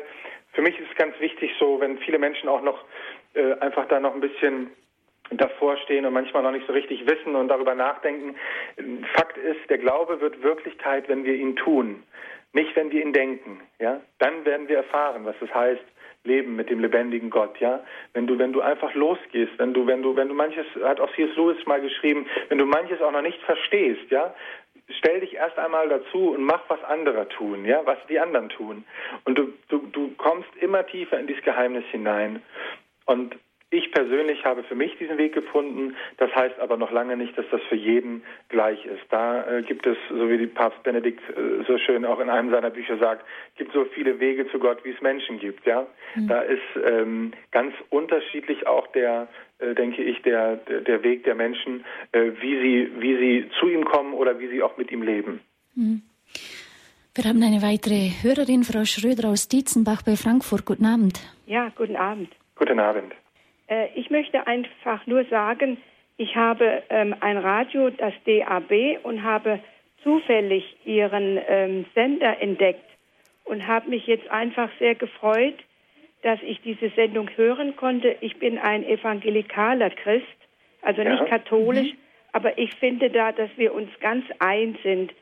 für mich ist es ganz wichtig, so wenn viele Menschen auch noch äh, einfach da noch ein bisschen davor stehen und manchmal noch nicht so richtig wissen und darüber nachdenken. Fakt ist, der Glaube wird Wirklichkeit, wenn wir ihn tun, nicht wenn wir ihn denken. Ja, dann werden wir erfahren, was es heißt, leben mit dem lebendigen Gott. Ja, wenn du wenn du einfach losgehst, wenn du wenn du wenn du manches hat auch C.S. Lewis mal geschrieben, wenn du manches auch noch nicht verstehst, ja, stell dich erst einmal dazu und mach, was andere tun, ja, was die anderen tun. Und du, du, du kommst immer tiefer in dieses Geheimnis hinein. Und Ich persönlich habe für mich diesen Weg gefunden. Das heißt aber noch lange nicht, dass das für jeden gleich ist. Da äh, gibt es, so wie die Papst Benedikt äh, so schön auch in einem seiner Bücher sagt, gibt so viele Wege zu Gott, wie es Menschen gibt. Ja, mhm. da ist ähm, ganz unterschiedlich auch der, äh, denke ich, der, der, der Weg der Menschen, äh, wie sie wie sie zu ihm kommen oder wie sie auch mit ihm leben. Mhm. Wir haben eine weitere Hörerin, Frau Schröder aus Dietzenbach bei Frankfurt. Guten Abend. Ja, guten Abend. Guten Abend. Äh, ich möchte einfach nur sagen, ich habe ähm, ein Radio, das DAB, und habe zufällig Ihren ähm, Sender entdeckt und habe mich jetzt einfach sehr gefreut, dass ich diese Sendung hören konnte. Ich bin ein evangelikaler Christ, also ja. nicht katholisch, mhm. aber ich finde da, dass wir uns ganz eins sind,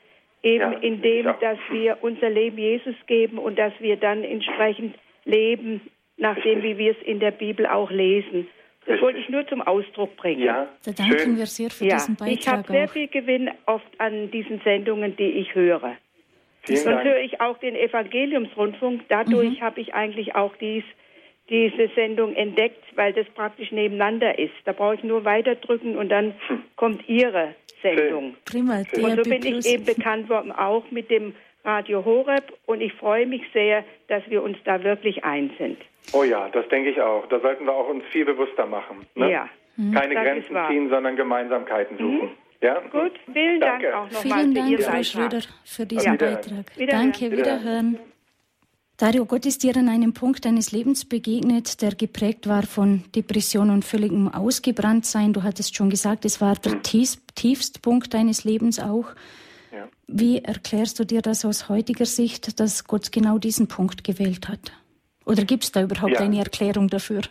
eben ja, in dem, dass wir unser Leben Jesus geben und dass wir dann entsprechend leben nach dem, wie wir es in der Bibel auch lesen. Das Richtig. wollte ich nur zum Ausdruck bringen. Ja, da danken Schön. wir sehr für ja. diesen Beitrag. Ich habe sehr viel Gewinn oft an diesen Sendungen, die ich höre. Vielen Sonst Dank. höre ich auch den Evangeliumsrundfunk. Dadurch mhm. habe ich eigentlich auch dies, diese Sendung entdeckt, weil das praktisch nebeneinander ist. Da brauche ich nur weiterdrücken und dann hm. kommt Ihre Sendung. Prima. Und so bin ich eben bekannt worden, auch mit dem Radio Horeb. Und ich freue mich sehr, dass wir uns da wirklich eins sind. Oh ja, das denke ich auch. Da sollten wir auch uns viel bewusster machen. Ne? Ja. Mhm. Keine Grenzen ziehen, sondern Gemeinsamkeiten suchen. Mhm. Ja? Gut, vielen Danke. Dank auch nochmal Vielen Dank, Frau Schröder, für diesen ja. Beitrag. Wiederhören. Danke, wiederhören. Dario, Gott ist dir an einem Punkt deines Lebens begegnet, der geprägt war von Depression und völligem Ausgebranntsein. Du hattest schon gesagt, es war der tiefste Punkt deines Lebens auch. Ja. Wie erklärst du dir das aus heutiger Sicht, dass Gott genau diesen Punkt gewählt hat? Oder gibt es da überhaupt ja. eine Erklärung dafür?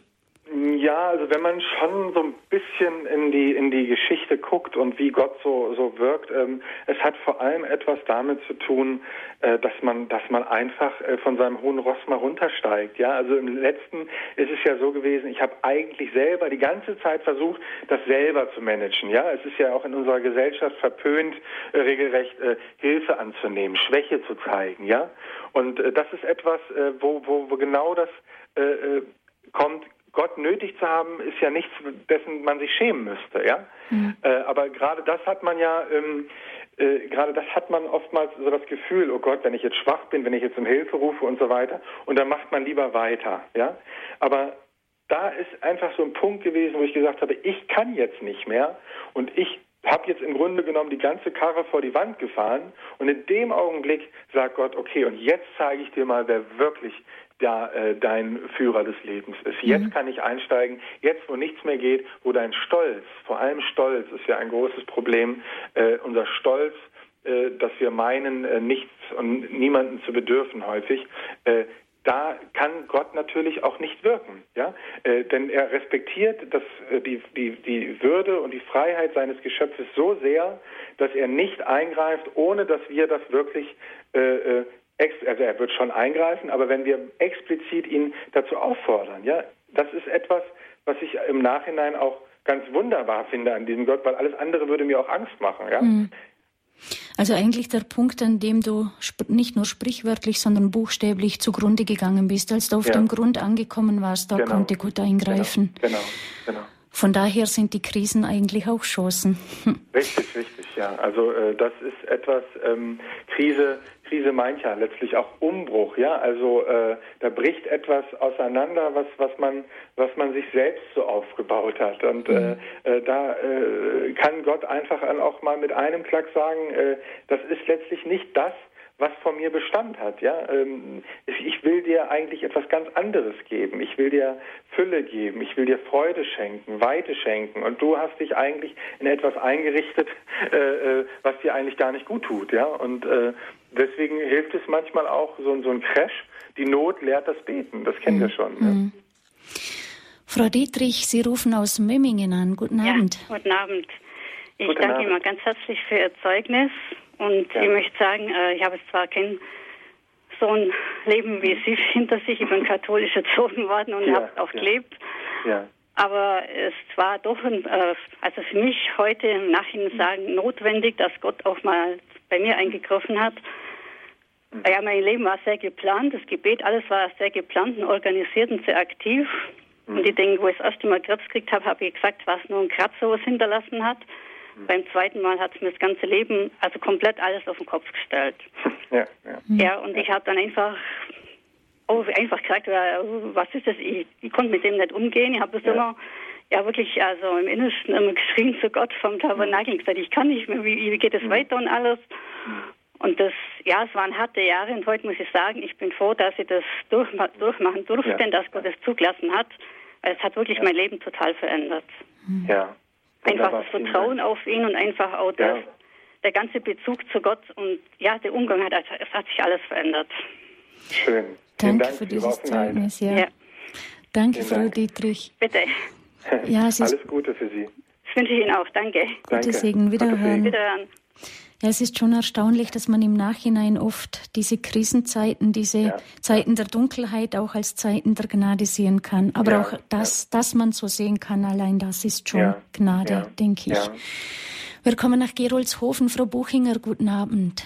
Ja, also wenn man schon so ein bisschen in die in die Geschichte guckt und wie Gott so so wirkt, ähm, es hat vor allem etwas damit zu tun, äh, dass man dass man einfach äh, von seinem hohen Ross mal runtersteigt. Ja, also im letzten ist es ja so gewesen, ich habe eigentlich selber die ganze Zeit versucht, das selber zu managen. Ja, es ist ja auch in unserer Gesellschaft verpönt, äh, regelrecht äh, Hilfe anzunehmen, Schwäche zu zeigen. Ja, und äh, das ist etwas, äh, wo, wo wo genau das kommt Gott nötig zu haben, ist ja nichts, dessen man sich schämen müsste, ja. Mhm. Äh, aber gerade das hat man ja, ähm, äh, gerade das hat man oftmals so das Gefühl, oh Gott, wenn ich jetzt schwach bin, wenn ich jetzt um Hilfe rufe und so weiter, und dann macht man lieber weiter, ja. Aber da ist einfach so ein Punkt gewesen, wo ich gesagt habe, ich kann jetzt nicht mehr und ich habe jetzt im Grunde genommen die ganze Karre vor die Wand gefahren und in dem Augenblick sagt Gott, okay, und jetzt zeige ich dir mal, wer wirklich da äh, dein Führer des Lebens ist. Jetzt mhm. kann ich einsteigen, jetzt wo nichts mehr geht, wo dein Stolz, vor allem Stolz ist ja ein großes Problem, äh, unser Stolz, äh, dass wir meinen, äh, nichts und niemanden zu bedürfen häufig, äh, da kann Gott natürlich auch nicht wirken, ja, äh, denn er respektiert das, äh, die, die, die Würde und die Freiheit seines Geschöpfes so sehr, dass er nicht eingreift, ohne dass wir das wirklich äh, äh also er wird schon eingreifen, aber wenn wir explizit ihn dazu auffordern, ja, das ist etwas, was ich im Nachhinein auch ganz wunderbar finde an diesem Gott, weil alles andere würde mir auch Angst machen, ja. Mhm. Also eigentlich der Punkt, an dem du nicht nur sprichwörtlich, sondern buchstäblich zugrunde gegangen bist, als du auf ja. dem Grund angekommen warst, da genau. konnte Gott eingreifen. Genau, genau. genau. Von daher sind die Krisen eigentlich auch Chancen. Richtig, richtig, ja. Also äh, das ist etwas, ähm, Krise Krise meint ja letztlich auch Umbruch, ja. Also äh, da bricht etwas auseinander, was was man was man sich selbst so aufgebaut hat. Und äh, mhm. äh, da äh, kann Gott einfach auch mal mit einem Klack sagen, äh, das ist letztlich nicht das, was von mir Bestand hat. Ja, ähm, ich will dir eigentlich etwas ganz anderes geben. Ich will dir Fülle geben. Ich will dir Freude schenken, Weite schenken. Und du hast dich eigentlich in etwas eingerichtet, äh, äh, was dir eigentlich gar nicht gut tut. Ja, und deswegen hilft es manchmal auch so, so ein Crash. Die Not lehrt das Beten. Das kennen mhm. wir schon. Mhm. Ja. Frau Dietrich, Sie rufen aus Memmingen an. Guten Abend. Ja, guten Abend. Ich guten danke Abend. Ihnen ganz herzlich für Ihr Zeugnis und ja. ich möchte sagen, äh, ich habe jetzt zwar kein so ein Leben wie Sie hinter sich, ich bin katholisch erzogen worden und ja, habe auch ja. gelebt. Ja. Aber es war doch, ein, äh, also für mich heute im Nachhinein sagen, notwendig, dass Gott auch mal bei mir eingegriffen hat. Mhm. Ja, mein Leben war sehr geplant, das Gebet, alles war sehr geplant und organisiert und sehr aktiv. Mhm. Und die Dinge, wo ich das erste Mal Krebs gekriegt habe, habe ich gesagt, was nur ein Kratzer was hinterlassen hat. Mhm. Beim zweiten Mal hat es mir das ganze Leben, also komplett alles auf den Kopf gestellt. Ja, ja. ja und ich habe dann einfach oh, einfach gesagt, was ist das? Ich, ich konnte mit dem nicht umgehen. Ich habe das ja. immer, ja wirklich, also im Innersten immer geschrien zu Gott vom Tabernakel. gesagt, ich kann nicht mehr, wie, wie geht es mhm. weiter und alles. Und das, ja, es waren harte Jahre und heute muss ich sagen, ich bin froh, dass ich das durch, durchmachen durfte, ja. dass Gott es zugelassen hat. Es hat wirklich ja. mein Leben total verändert. Ja. Einfach das Vertrauen auf ihn und einfach auch das, der ganze Bezug zu Gott und ja, der Umgang hat, es hat sich alles verändert. Schön. Danke Dank für dieses Zeugnis, ja. ja. Danke, Vielen Frau Dank. Dietrich. Bitte. Ja, es Alles Gute für Sie. Das wünsche ich Ihnen auch. Danke. Gute Segen. Wiederhören. Wiederhören. Ja, es ist schon erstaunlich, dass man im Nachhinein oft diese Krisenzeiten, diese ja. Zeiten der Dunkelheit auch als Zeiten der Gnade sehen kann. Aber ja, auch das, dass man so sehen kann, allein das ist schon Gnade, denke ich. Wir kommen nach Geroldshofen. Frau Buchinger, guten Abend.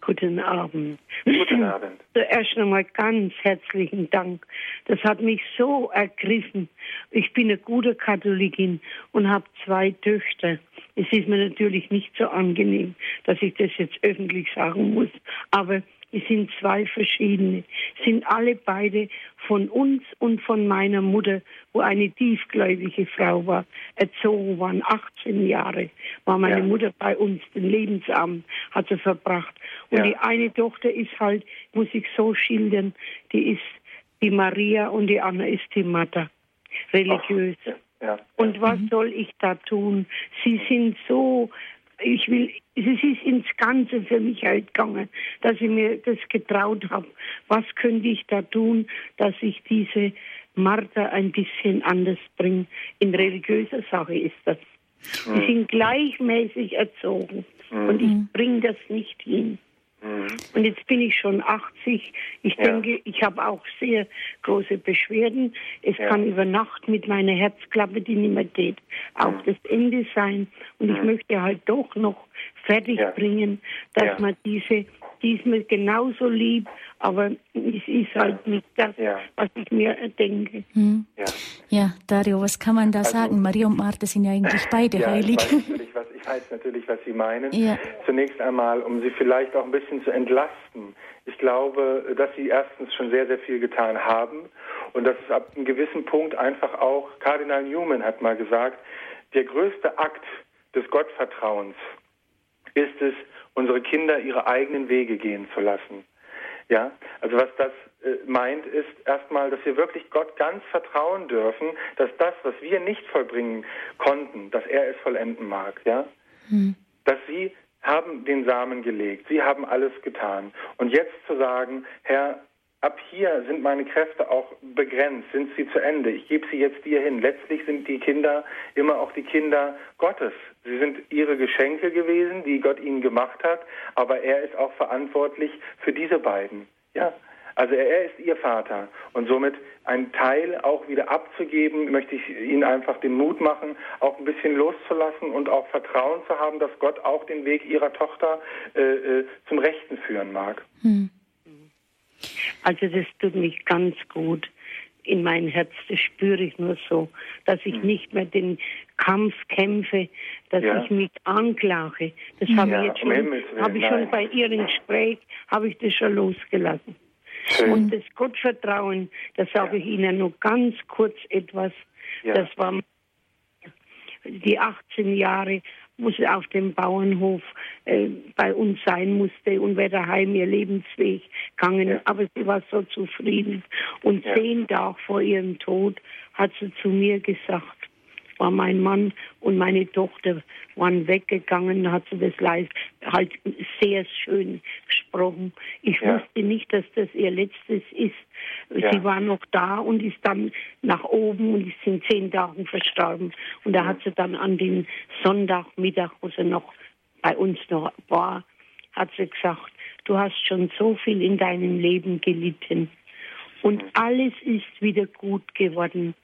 Guten Abend. Guten Abend. Zuerst einmal ganz herzlichen Dank. Das hat mich so ergriffen. Ich bin eine gute Katholikin und habe zwei Töchter. Es ist mir natürlich nicht so angenehm, dass ich das jetzt öffentlich sagen muss. Aber es sind zwei verschiedene, sind alle beide von uns und von meiner Mutter, wo eine tiefgläubige Frau war, erzogen worden. 18 Jahre war meine ja. Mutter bei uns, den Lebensabend hat sie verbracht. Und ja. die eine Tochter ist halt, muss ich so schildern, die ist die Maria und die andere ist die Martha, religiös. Ach, ja, und was mhm. soll ich da tun? Sie sind so ich will, es ist ins Ganze für mich halt gegangen, dass ich mir das getraut habe. Was könnte ich da tun, dass ich diese Martha ein bisschen anders bringe? In religiöser Sache ist das. Sie sind gleichmäßig erzogen und ich bringe das nicht hin. Mhm. Und jetzt bin ich schon 80. Ich ja. denke, ich habe auch sehr große Beschwerden. Es ja. kann über Nacht mit meiner Herzklappe, die nicht mehr geht, auch mhm. das Ende sein. Und ich mhm. möchte halt doch noch fertig bringen, dass man diese die ist mir genauso lieb, aber es ist halt nicht das, ja. was ich mir denke. Hm. Ja. ja. Dario, was kann man da also, sagen? Maria und Martha sind ja eigentlich beide ja, heilig. Ich weiß, was, ich weiß natürlich, was Sie meinen. Ja. Zunächst einmal, um Sie vielleicht auch ein bisschen zu entlasten. Ich glaube, dass Sie erstens schon sehr, sehr viel getan haben und dass es ab einem gewissen Punkt einfach auch, Kardinal Newman hat mal gesagt, der größte Akt des Gottvertrauens ist es, unsere Kinder ihre eigenen Wege gehen zu lassen. Ja, also was das äh, meint, ist erstmal, dass wir wirklich Gott ganz vertrauen dürfen, dass das, was wir nicht vollbringen konnten, dass er es vollenden mag. Ja, hm. dass sie haben den Samen gelegt, sie haben alles getan. Und jetzt zu sagen, Herr, ab hier sind meine Kräfte auch begrenzt, sind sie zu Ende. Ich gebe sie jetzt dir hin. Letztlich sind die Kinder immer auch die Kinder Gottes. Sie sind ihre Geschenke gewesen, die Gott ihnen gemacht hat, aber er ist auch verantwortlich für diese beiden. Ja, also er ist ihr Vater und somit einen Teil auch wieder abzugeben, möchte ich Ihnen einfach den Mut machen, auch ein bisschen loszulassen und auch Vertrauen zu haben, dass Gott auch den Weg Ihrer Tochter äh, äh zum Rechten führen mag. Hm. Also das tut mich ganz gut in mein Herz. Das spüre ich nur so, dass ich hm. nicht mehr den Kampf kämpfe, dass ja. ich mich anklage. Das habe ja, ich jetzt schon, habe ich schon bei Ihrem Gespräch, habe ich das schon losgelassen. Schön. Und das Gottvertrauen, da sage ja. ich Ihnen nur ganz kurz etwas. Das war die 18 Jahre, wo sie auf dem Bauernhof äh, bei uns sein musste und wäre daheim ihr Lebensweg gegangen. Ja. Aber sie war so zufrieden. Und ja. zehn Tage vor ihrem Tod hat sie zu mir gesagt, war mein Mann und meine Tochter waren weggegangen, da hat sie das live halt sehr schön gesprochen. Ich ja. wusste nicht, dass das ihr letztes ist. Ja. Sie war noch da und ist dann nach oben und ist in zehn Tagen verstorben. Und da hat sie dann an den Sonntagmittag, wo sie noch bei uns noch war, hat sie gesagt, du hast schon so viel in deinem Leben gelitten und alles ist wieder gut geworden.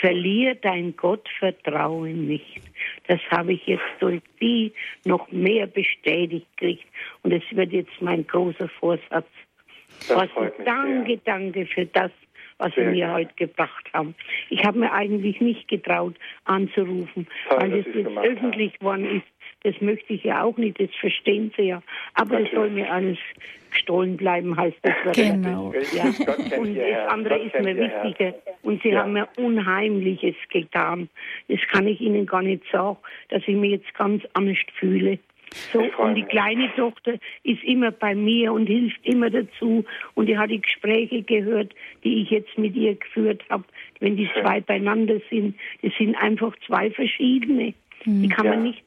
Verlier dein Gottvertrauen nicht. Das habe ich jetzt durch die noch mehr bestätigt gekriegt und es wird jetzt mein großer Vorsatz. Das Was danke, sehr. danke für das, was Sehr Sie mir heute gebracht haben. Ich habe mir eigentlich nicht getraut anzurufen, Toll, weil es jetzt öffentlich worden ist. Das möchte ich ja auch nicht, das verstehen Sie ja. Aber es soll mir alles gestohlen bleiben, heißt das. Genau. Ja. Und das andere ist mir wichtiger. Und Sie ja. haben mir Unheimliches getan. Das kann ich Ihnen gar nicht sagen, dass ich mich jetzt ganz anders fühle. So, und die kleine Tochter ist immer bei mir und hilft immer dazu. Und die hat die Gespräche gehört, die ich jetzt mit ihr geführt habe. Wenn die zwei beieinander sind, das sind einfach zwei verschiedene. Die kann ja. man nicht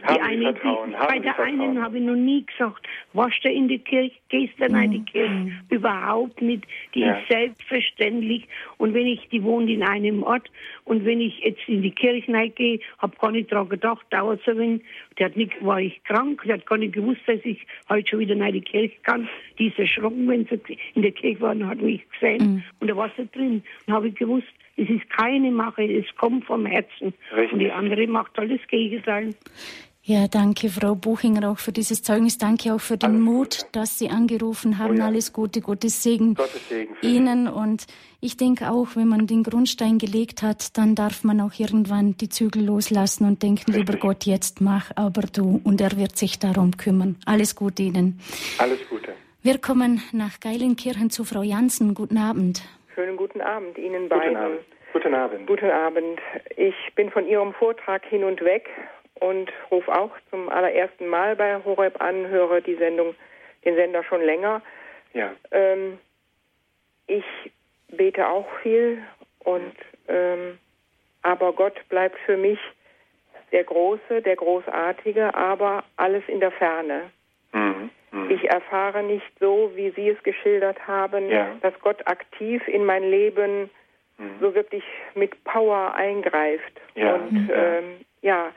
die eine, die, bei der einen habe ich noch nie gesagt, warst du in die Kirche, gehst du in die Kirche? Mhm. Überhaupt nicht. Die ja. ist selbstverständlich. Und wenn ich, die wohnt in einem Ort, und wenn ich jetzt in die Kirche gehe, habe gar nicht daran gedacht, dauert so ein wenig. Die hat nicht, war ich krank, die hat gar nicht gewusst, dass ich heute schon wieder in die Kirche kann. Die ist erschrocken, wenn sie in der Kirche war, und hat mich gesehen. Mhm. Und da war sie drin. Und habe ich gewusst, es ist keine Mache, es kommt vom Herzen. Richtig. Und die andere macht alles Gegenteil. Ja, danke, Frau Buchinger, auch für dieses Zeugnis. Danke auch für den Alles Mut, Gute. dass Sie angerufen haben. Oh ja. Alles Gute, Gottes Segen, Gottes Segen Ihnen. Und ich denke auch, wenn man den Grundstein gelegt hat, dann darf man auch irgendwann die Zügel loslassen und denken, Richtig. lieber Gott, jetzt mach aber du. Und er wird sich darum kümmern. Alles Gute Ihnen. Alles Gute. Wir kommen nach Geilenkirchen zu Frau Jansen. Guten Abend. Schönen guten Abend Ihnen beiden. Guten Abend. Guten Abend. Guten Abend. Ich bin von Ihrem Vortrag hin und weg und rufe auch zum allerersten Mal bei Horeb an, höre die Sendung, den Sender schon länger. Ja. Ähm, ich bete auch viel und ähm, aber Gott bleibt für mich der Große, der Großartige, aber alles in der Ferne. Mhm. Mhm. Ich erfahre nicht so, wie Sie es geschildert haben, ja. dass Gott aktiv in mein Leben mhm. so wirklich mit Power eingreift. Ja. Und ähm, ja,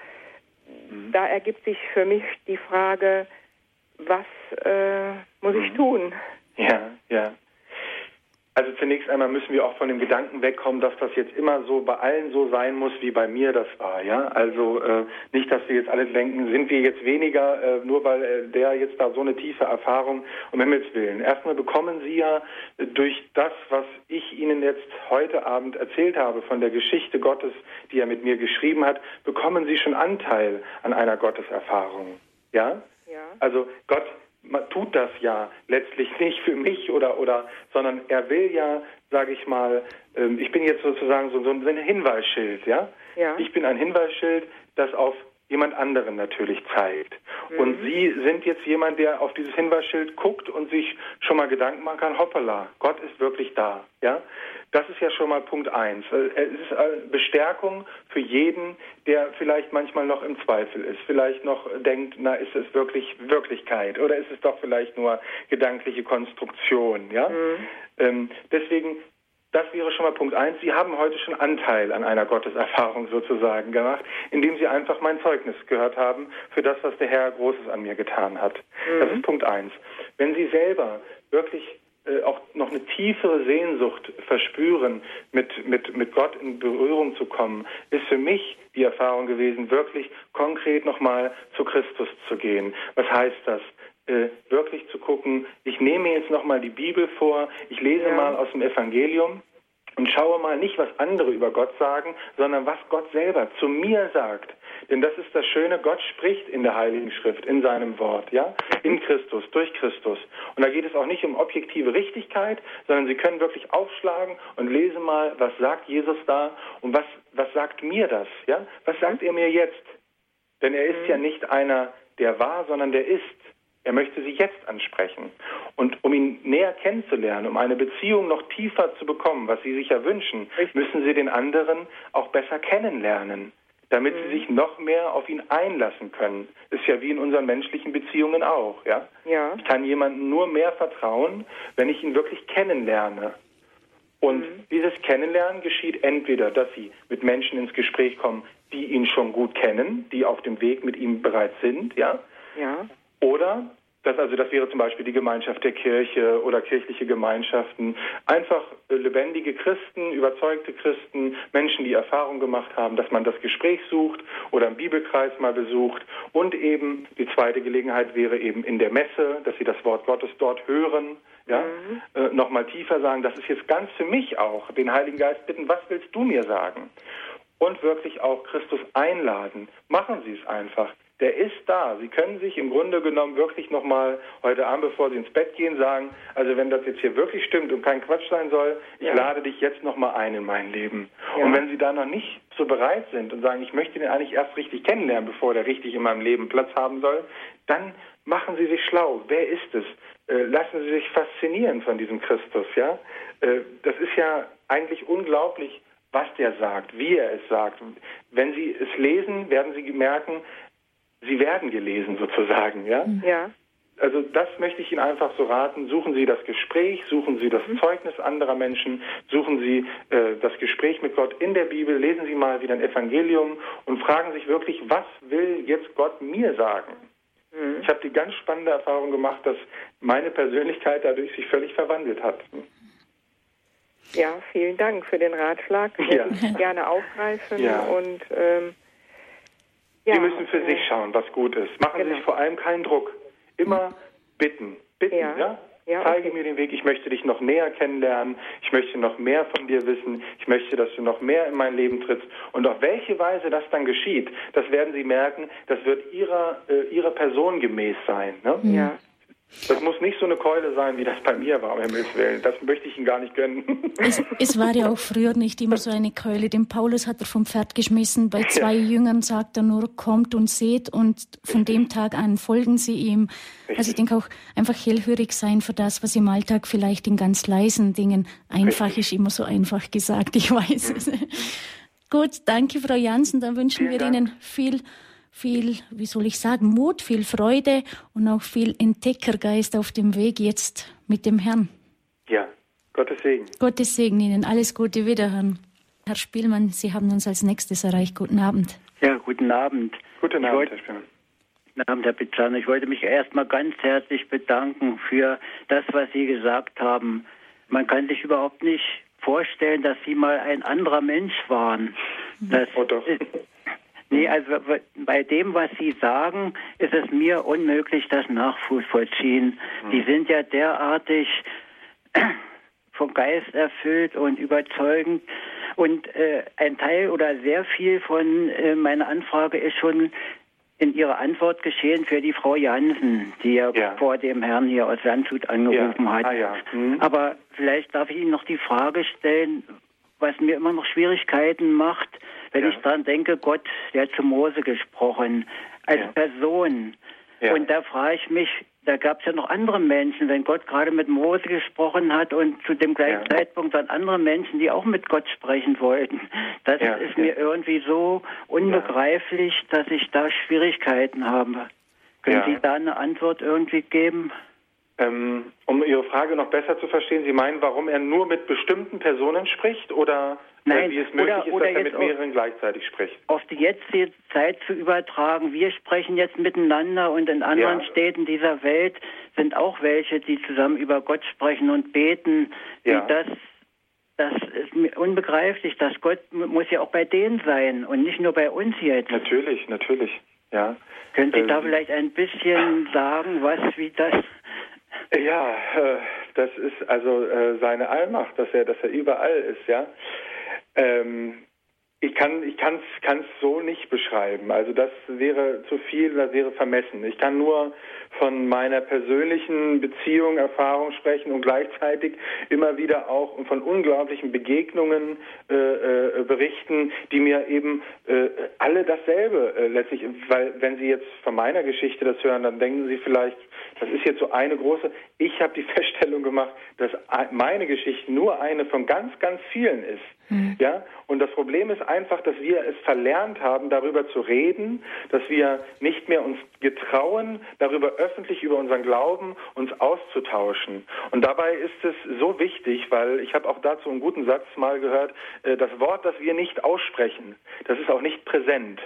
Mhm. Da ergibt sich für mich die Frage, was äh, muss ich mhm. tun? Ja, ja. Also zunächst einmal müssen wir auch von dem Gedanken wegkommen, dass das jetzt immer so bei allen so sein muss, wie bei mir das war. Ja, also äh, nicht, dass wir jetzt alle denken, sind wir jetzt weniger, äh, nur weil äh, der jetzt da so eine tiefe Erfahrung um Himmels willen. Erstmal bekommen Sie ja durch das, was ich Ihnen jetzt heute Abend erzählt habe von der Geschichte Gottes, die er mit mir geschrieben hat, bekommen Sie schon Anteil an einer Gotteserfahrung. Ja. Ja. Also Gott man tut das ja letztlich nicht für mich oder oder, sondern er will ja, sage ich mal, ähm, ich bin jetzt sozusagen so, so ein Hinweisschild, ja? ja? Ich bin ein Hinweisschild, das auf jemand anderen natürlich zeigt. Mhm. Und Sie sind jetzt jemand, der auf dieses Hinweisschild guckt und sich schon mal Gedanken machen kann, hoppala, Gott ist wirklich da. Ja? Das ist ja schon mal Punkt eins. Äh, es ist eine Bestärkung für jeden, der vielleicht manchmal noch im Zweifel ist, vielleicht noch denkt, na, ist es wirklich Wirklichkeit oder ist es doch vielleicht nur gedankliche Konstruktion, ja? Mhm. Ähm, deswegen das wäre schon mal Punkt eins. Sie haben heute schon Anteil an einer Gotteserfahrung sozusagen gemacht, indem Sie einfach mein Zeugnis gehört haben für das, was der Herr Großes an mir getan hat. Mhm. Das ist Punkt eins. Wenn Sie selber wirklich äh, auch noch eine tiefere Sehnsucht verspüren, mit, mit, mit Gott in Berührung zu kommen, ist für mich die Erfahrung gewesen, wirklich konkret nochmal zu Christus zu gehen. Was heißt das? Äh, wirklich zu gucken, ich nehme jetzt nochmal die Bibel vor, ich lese ja. mal aus dem Evangelium und schaue mal nicht, was andere über Gott sagen, sondern was Gott selber zu mir sagt. Denn das ist das Schöne, Gott spricht in der Heiligen Schrift, in seinem Wort, ja, in Christus, durch Christus. Und da geht es auch nicht um objektive Richtigkeit, sondern Sie können wirklich aufschlagen und lesen mal, was sagt Jesus da und was, was sagt mir das, ja? Was sagt er mir jetzt? Denn er ist ja mhm. nicht einer, der war, sondern der ist. Er möchte sie jetzt ansprechen. Und um ihn näher kennenzulernen, um eine Beziehung noch tiefer zu bekommen, was Sie sich ja wünschen, müssen Sie den anderen auch besser kennenlernen, damit mhm. Sie sich noch mehr auf ihn einlassen können. Ist ja wie in unseren menschlichen Beziehungen auch, ja? ja. Ich kann jemandem nur mehr vertrauen, wenn ich ihn wirklich kennenlerne. Und mhm. dieses Kennenlernen geschieht entweder, dass Sie mit Menschen ins Gespräch kommen, die ihn schon gut kennen, die auf dem Weg mit ihm bereits sind, ja? Ja. Oder das, also das wäre zum Beispiel die Gemeinschaft der Kirche oder kirchliche Gemeinschaften. Einfach äh, lebendige Christen, überzeugte Christen, Menschen, die Erfahrung gemacht haben, dass man das Gespräch sucht oder einen Bibelkreis mal besucht. Und eben die zweite Gelegenheit wäre eben in der Messe, dass sie das Wort Gottes dort hören, ja, mhm. äh, nochmal tiefer sagen, das ist jetzt ganz für mich auch, den Heiligen Geist bitten, was willst du mir sagen? Und wirklich auch Christus einladen. Machen Sie es einfach. Der ist da. Sie können sich im Grunde genommen wirklich nochmal heute Abend, bevor Sie ins Bett gehen, sagen, also wenn das jetzt hier wirklich stimmt und kein Quatsch sein soll, ich ja. lade dich jetzt nochmal ein in mein Leben. Ja. Und wenn Sie da noch nicht so bereit sind und sagen, ich möchte den eigentlich erst richtig kennenlernen, bevor der richtig in meinem Leben Platz haben soll, dann machen Sie sich schlau. Wer ist es? Äh, lassen Sie sich faszinieren von diesem Christus, ja? Äh, das ist ja eigentlich unglaublich, was der sagt, wie er es sagt. Wenn Sie es lesen, werden Sie merken, Sie werden gelesen sozusagen, ja? Ja. Also das möchte ich Ihnen einfach so raten. Suchen Sie das Gespräch, suchen Sie das mhm. Zeugnis anderer Menschen, suchen Sie äh, das Gespräch mit Gott in der Bibel, lesen Sie mal wieder ein Evangelium und fragen sich wirklich, was will jetzt Gott mir sagen? Mhm. Ich habe die ganz spannende Erfahrung gemacht, dass meine Persönlichkeit dadurch sich völlig verwandelt hat. Ja, vielen Dank für den Ratschlag. Ich ja. gerne aufgreifen ja. und ähm, ja, Sie müssen für sich schauen, was gut ist. Machen genau. Sie sich vor allem keinen Druck. Immer bitten, bitten, ja? ja? Ja, Zeige okay. mir den Weg, ich möchte dich noch näher kennenlernen, ich möchte noch mehr von dir wissen, ich möchte, dass du noch mehr in mein Leben trittst. Und auf welche Weise das dann geschieht, das werden Sie merken, das wird Ihrer, äh, ihrer Person gemäß sein. Ne? Ja. Das muss nicht so eine Keule sein, wie das bei mir war, um Himmels Willen. Das möchte ich Ihnen gar nicht gönnen. Es, es, war ja auch früher nicht immer so eine Keule. Den Paulus hat er vom Pferd geschmissen. Bei zwei ja. Jüngern sagt er nur, kommt und seht. Und von dem Tag an folgen sie ihm. Richtig. Also ich denke auch einfach hellhörig sein für das, was im Alltag vielleicht in ganz leisen Dingen einfach Richtig. ist immer so einfach gesagt. Ich weiß es. Mhm. Gut, danke, Frau Jansen. Dann wünschen Vielen wir Dank. Ihnen viel viel, wie soll ich sagen, Mut, viel Freude und auch viel Entdeckergeist auf dem Weg jetzt mit dem Herrn. Ja, Gottes Segen. Gottes Segen Ihnen. Alles Gute wiederhören. Herr Spielmann, Sie haben uns als nächstes erreicht. Guten Abend. Ja, guten Abend. Guten Abend, wollte, Herr Spielmann. Guten Abend, Herr Pizzano. Ich wollte mich erstmal ganz herzlich bedanken für das, was Sie gesagt haben. Man kann sich überhaupt nicht vorstellen, dass Sie mal ein anderer Mensch waren. Das, oh doch. Nee, also bei dem, was Sie sagen, ist es mir unmöglich, das nachvollziehen. Mhm. Die sind ja derartig vom Geist erfüllt und überzeugend. Und äh, ein Teil oder sehr viel von äh, meiner Anfrage ist schon in Ihrer Antwort geschehen für die Frau Jansen, die ja, ja. vor dem Herrn hier aus Landshut angerufen ja. hat. Ah, ja. mhm. Aber vielleicht darf ich Ihnen noch die Frage stellen, was mir immer noch Schwierigkeiten macht, wenn ja. ich daran denke, Gott, der hat zu Mose gesprochen, als ja. Person. Ja. Und da frage ich mich, da gab es ja noch andere Menschen, wenn Gott gerade mit Mose gesprochen hat und zu dem gleichen ja. Zeitpunkt dann andere Menschen, die auch mit Gott sprechen wollten. Das ja, ist mir irgendwie so unbegreiflich, dass ich da Schwierigkeiten habe. Können Sie da eine Antwort irgendwie geben? Ähm, um Ihre Frage noch besser zu verstehen, Sie meinen, warum er nur mit bestimmten Personen spricht oder Nein, wie es möglich oder, ist, oder dass er mit mehreren gleichzeitig spricht? Auf die jetzige Zeit zu übertragen. Wir sprechen jetzt miteinander und in anderen ja. Städten dieser Welt sind auch welche, die zusammen über Gott sprechen und beten. Ja. Das, das ist mir unbegreiflich. Das Gott muss ja auch bei denen sein und nicht nur bei uns jetzt. Natürlich, natürlich. Ja. Können Sie ähm, da vielleicht ein bisschen sagen, was, wie das ja, äh, das ist also äh, seine Allmacht, dass er, dass er überall ist, ja. Ähm, ich kann ich kann's kann's so nicht beschreiben. Also das wäre zu viel, das wäre vermessen. Ich kann nur von meiner persönlichen Beziehung, Erfahrung sprechen und gleichzeitig immer wieder auch von unglaublichen Begegnungen äh, äh, berichten, die mir eben äh, alle dasselbe äh, letztlich, weil wenn Sie jetzt von meiner Geschichte das hören, dann denken Sie vielleicht, das ist jetzt so eine große. Ich habe die Feststellung gemacht, dass meine Geschichte nur eine von ganz, ganz vielen ist. Mhm. Ja, und das Problem ist einfach, dass wir es verlernt haben, darüber zu reden, dass wir nicht mehr uns getrauen, darüber öffentlich über unseren Glauben uns auszutauschen. Und dabei ist es so wichtig, weil ich habe auch dazu einen guten Satz mal gehört, äh, das Wort, das wir nicht aussprechen, das ist auch nicht präsent.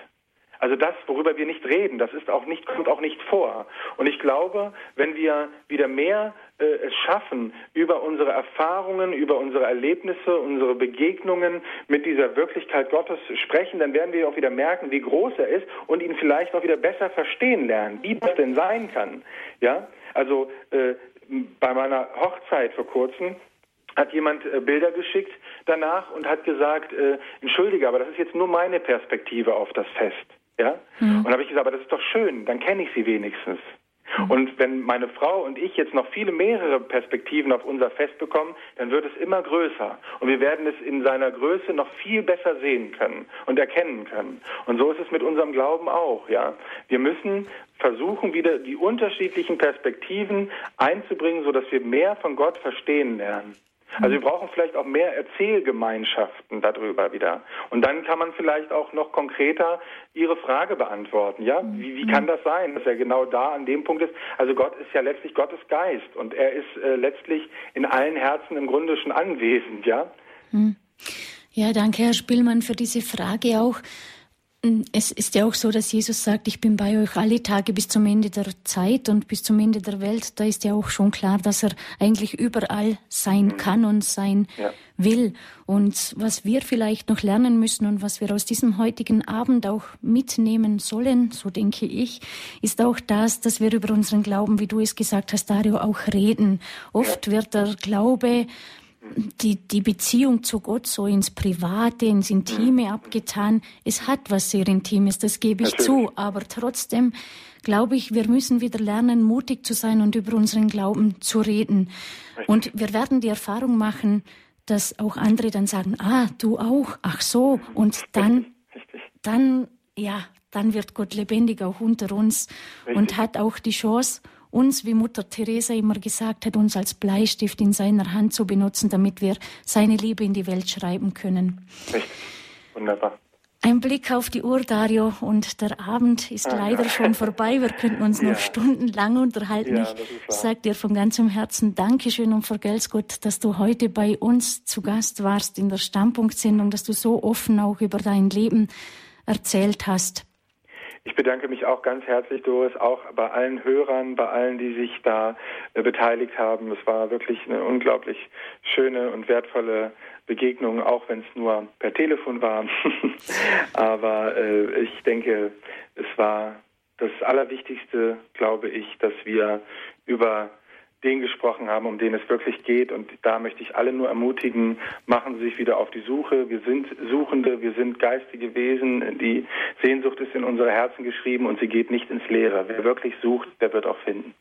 Also das, worüber wir nicht reden, das ist auch nicht, kommt auch nicht vor. Und ich glaube, wenn wir wieder mehr äh, es schaffen, über unsere Erfahrungen, über unsere Erlebnisse, unsere Begegnungen mit dieser Wirklichkeit Gottes sprechen, dann werden wir auch wieder merken, wie groß er ist und ihn vielleicht auch wieder besser verstehen lernen, wie das denn sein kann. Ja, also äh, bei meiner Hochzeit vor kurzem hat jemand äh, Bilder geschickt danach und hat gesagt, äh, entschuldige, aber das ist jetzt nur meine Perspektive auf das Fest. Ja? Mhm. Und habe ich gesagt, aber das ist doch schön, dann kenne ich sie wenigstens. Mhm. Und wenn meine Frau und ich jetzt noch viele mehrere Perspektiven auf unser Fest bekommen, dann wird es immer größer. Und wir werden es in seiner Größe noch viel besser sehen können und erkennen können. Und so ist es mit unserem Glauben auch, ja. Wir müssen versuchen, wieder die unterschiedlichen Perspektiven einzubringen, sodass wir mehr von Gott verstehen lernen. Also wir brauchen vielleicht auch mehr Erzählgemeinschaften darüber wieder. Und dann kann man vielleicht auch noch konkreter Ihre Frage beantworten. Ja, wie, wie kann das sein, dass er genau da an dem Punkt ist? Also Gott ist ja letztlich Gottes Geist und er ist äh, letztlich in allen Herzen im Grunde schon anwesend. Ja. Hm. Ja, danke, Herr Spielmann, für diese Frage auch. Es ist ja auch so, dass Jesus sagt, ich bin bei euch alle Tage bis zum Ende der Zeit und bis zum Ende der Welt. Da ist ja auch schon klar, dass er eigentlich überall sein mhm. kann und sein ja. will. Und was wir vielleicht noch lernen müssen und was wir aus diesem heutigen Abend auch mitnehmen sollen, so denke ich, ist auch das, dass wir über unseren Glauben, wie du es gesagt hast, Dario, auch reden. Oft wird der Glaube die, die Beziehung zu Gott so ins Private, ins Intime mhm. abgetan. Es hat was sehr Intimes, das gebe ich Natürlich. zu. Aber trotzdem glaube ich, wir müssen wieder lernen, mutig zu sein und über unseren Glauben zu reden. Und wir werden die Erfahrung machen, dass auch andere dann sagen, ah, du auch, ach so. Und dann, dann, ja, dann wird Gott lebendig auch unter uns und hat auch die Chance, uns, wie Mutter Teresa immer gesagt hat, uns als Bleistift in seiner Hand zu benutzen, damit wir seine Liebe in die Welt schreiben können. Richtig. Wunderbar. Ein Blick auf die Uhr, Dario, und der Abend ist ah, leider ja. schon vorbei. Wir könnten uns noch ja. stundenlang unterhalten. Ja, ich sage dir von ganzem Herzen Dankeschön und vergelt's Gott, dass du heute bei uns zu Gast warst in der Standpunktsendung, dass du so offen auch über dein Leben erzählt hast. Ich bedanke mich auch ganz herzlich, Doris, auch bei allen Hörern, bei allen, die sich da äh, beteiligt haben. Es war wirklich eine unglaublich schöne und wertvolle Begegnung, auch wenn es nur per Telefon war. Aber äh, ich denke, es war das Allerwichtigste, glaube ich, dass wir über den gesprochen haben, um den es wirklich geht. Und da möchte ich alle nur ermutigen, machen Sie sich wieder auf die Suche. Wir sind Suchende, wir sind geistige Wesen. Die Sehnsucht ist in unsere Herzen geschrieben und sie geht nicht ins Leere. Wer wirklich sucht, der wird auch finden.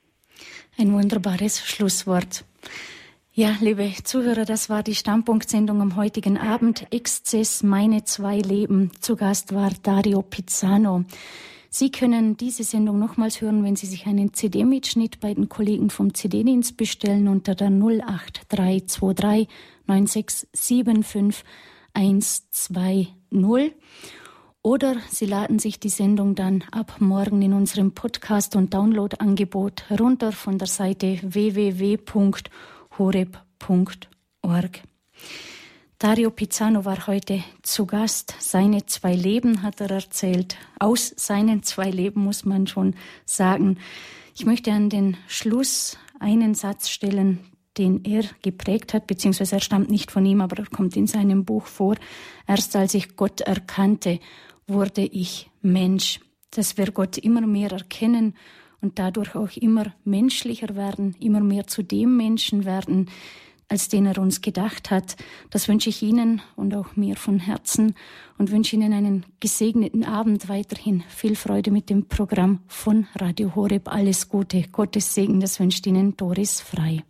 Ein wunderbares Schlusswort. Ja, liebe Zuhörer, das war die Standpunktsendung am heutigen Abend. Exzess, meine zwei Leben. Zu Gast war Dario Pizzano. Sie können diese Sendung nochmals hören, wenn Sie sich einen CD-Mitschnitt bei den Kollegen vom CD-Dienst bestellen unter der 08323 9675 120. Oder Sie laden sich die Sendung dann ab morgen in unserem Podcast- und Download-Angebot herunter von der Seite www.horeb.org. Dario Pizzano war heute zu Gast. Seine zwei Leben hat er erzählt. Aus seinen zwei Leben muss man schon sagen. Ich möchte an den Schluss einen Satz stellen, den er geprägt hat, beziehungsweise er stammt nicht von ihm, aber er kommt in seinem Buch vor. Erst als ich Gott erkannte, wurde ich Mensch. Dass wir Gott immer mehr erkennen und dadurch auch immer menschlicher werden, immer mehr zu dem Menschen werden, als den er uns gedacht hat. Das wünsche ich Ihnen und auch mir von Herzen und wünsche Ihnen einen gesegneten Abend weiterhin. Viel Freude mit dem Programm von Radio Horeb. Alles Gute. Gottes Segen, das wünscht Ihnen Doris Frei.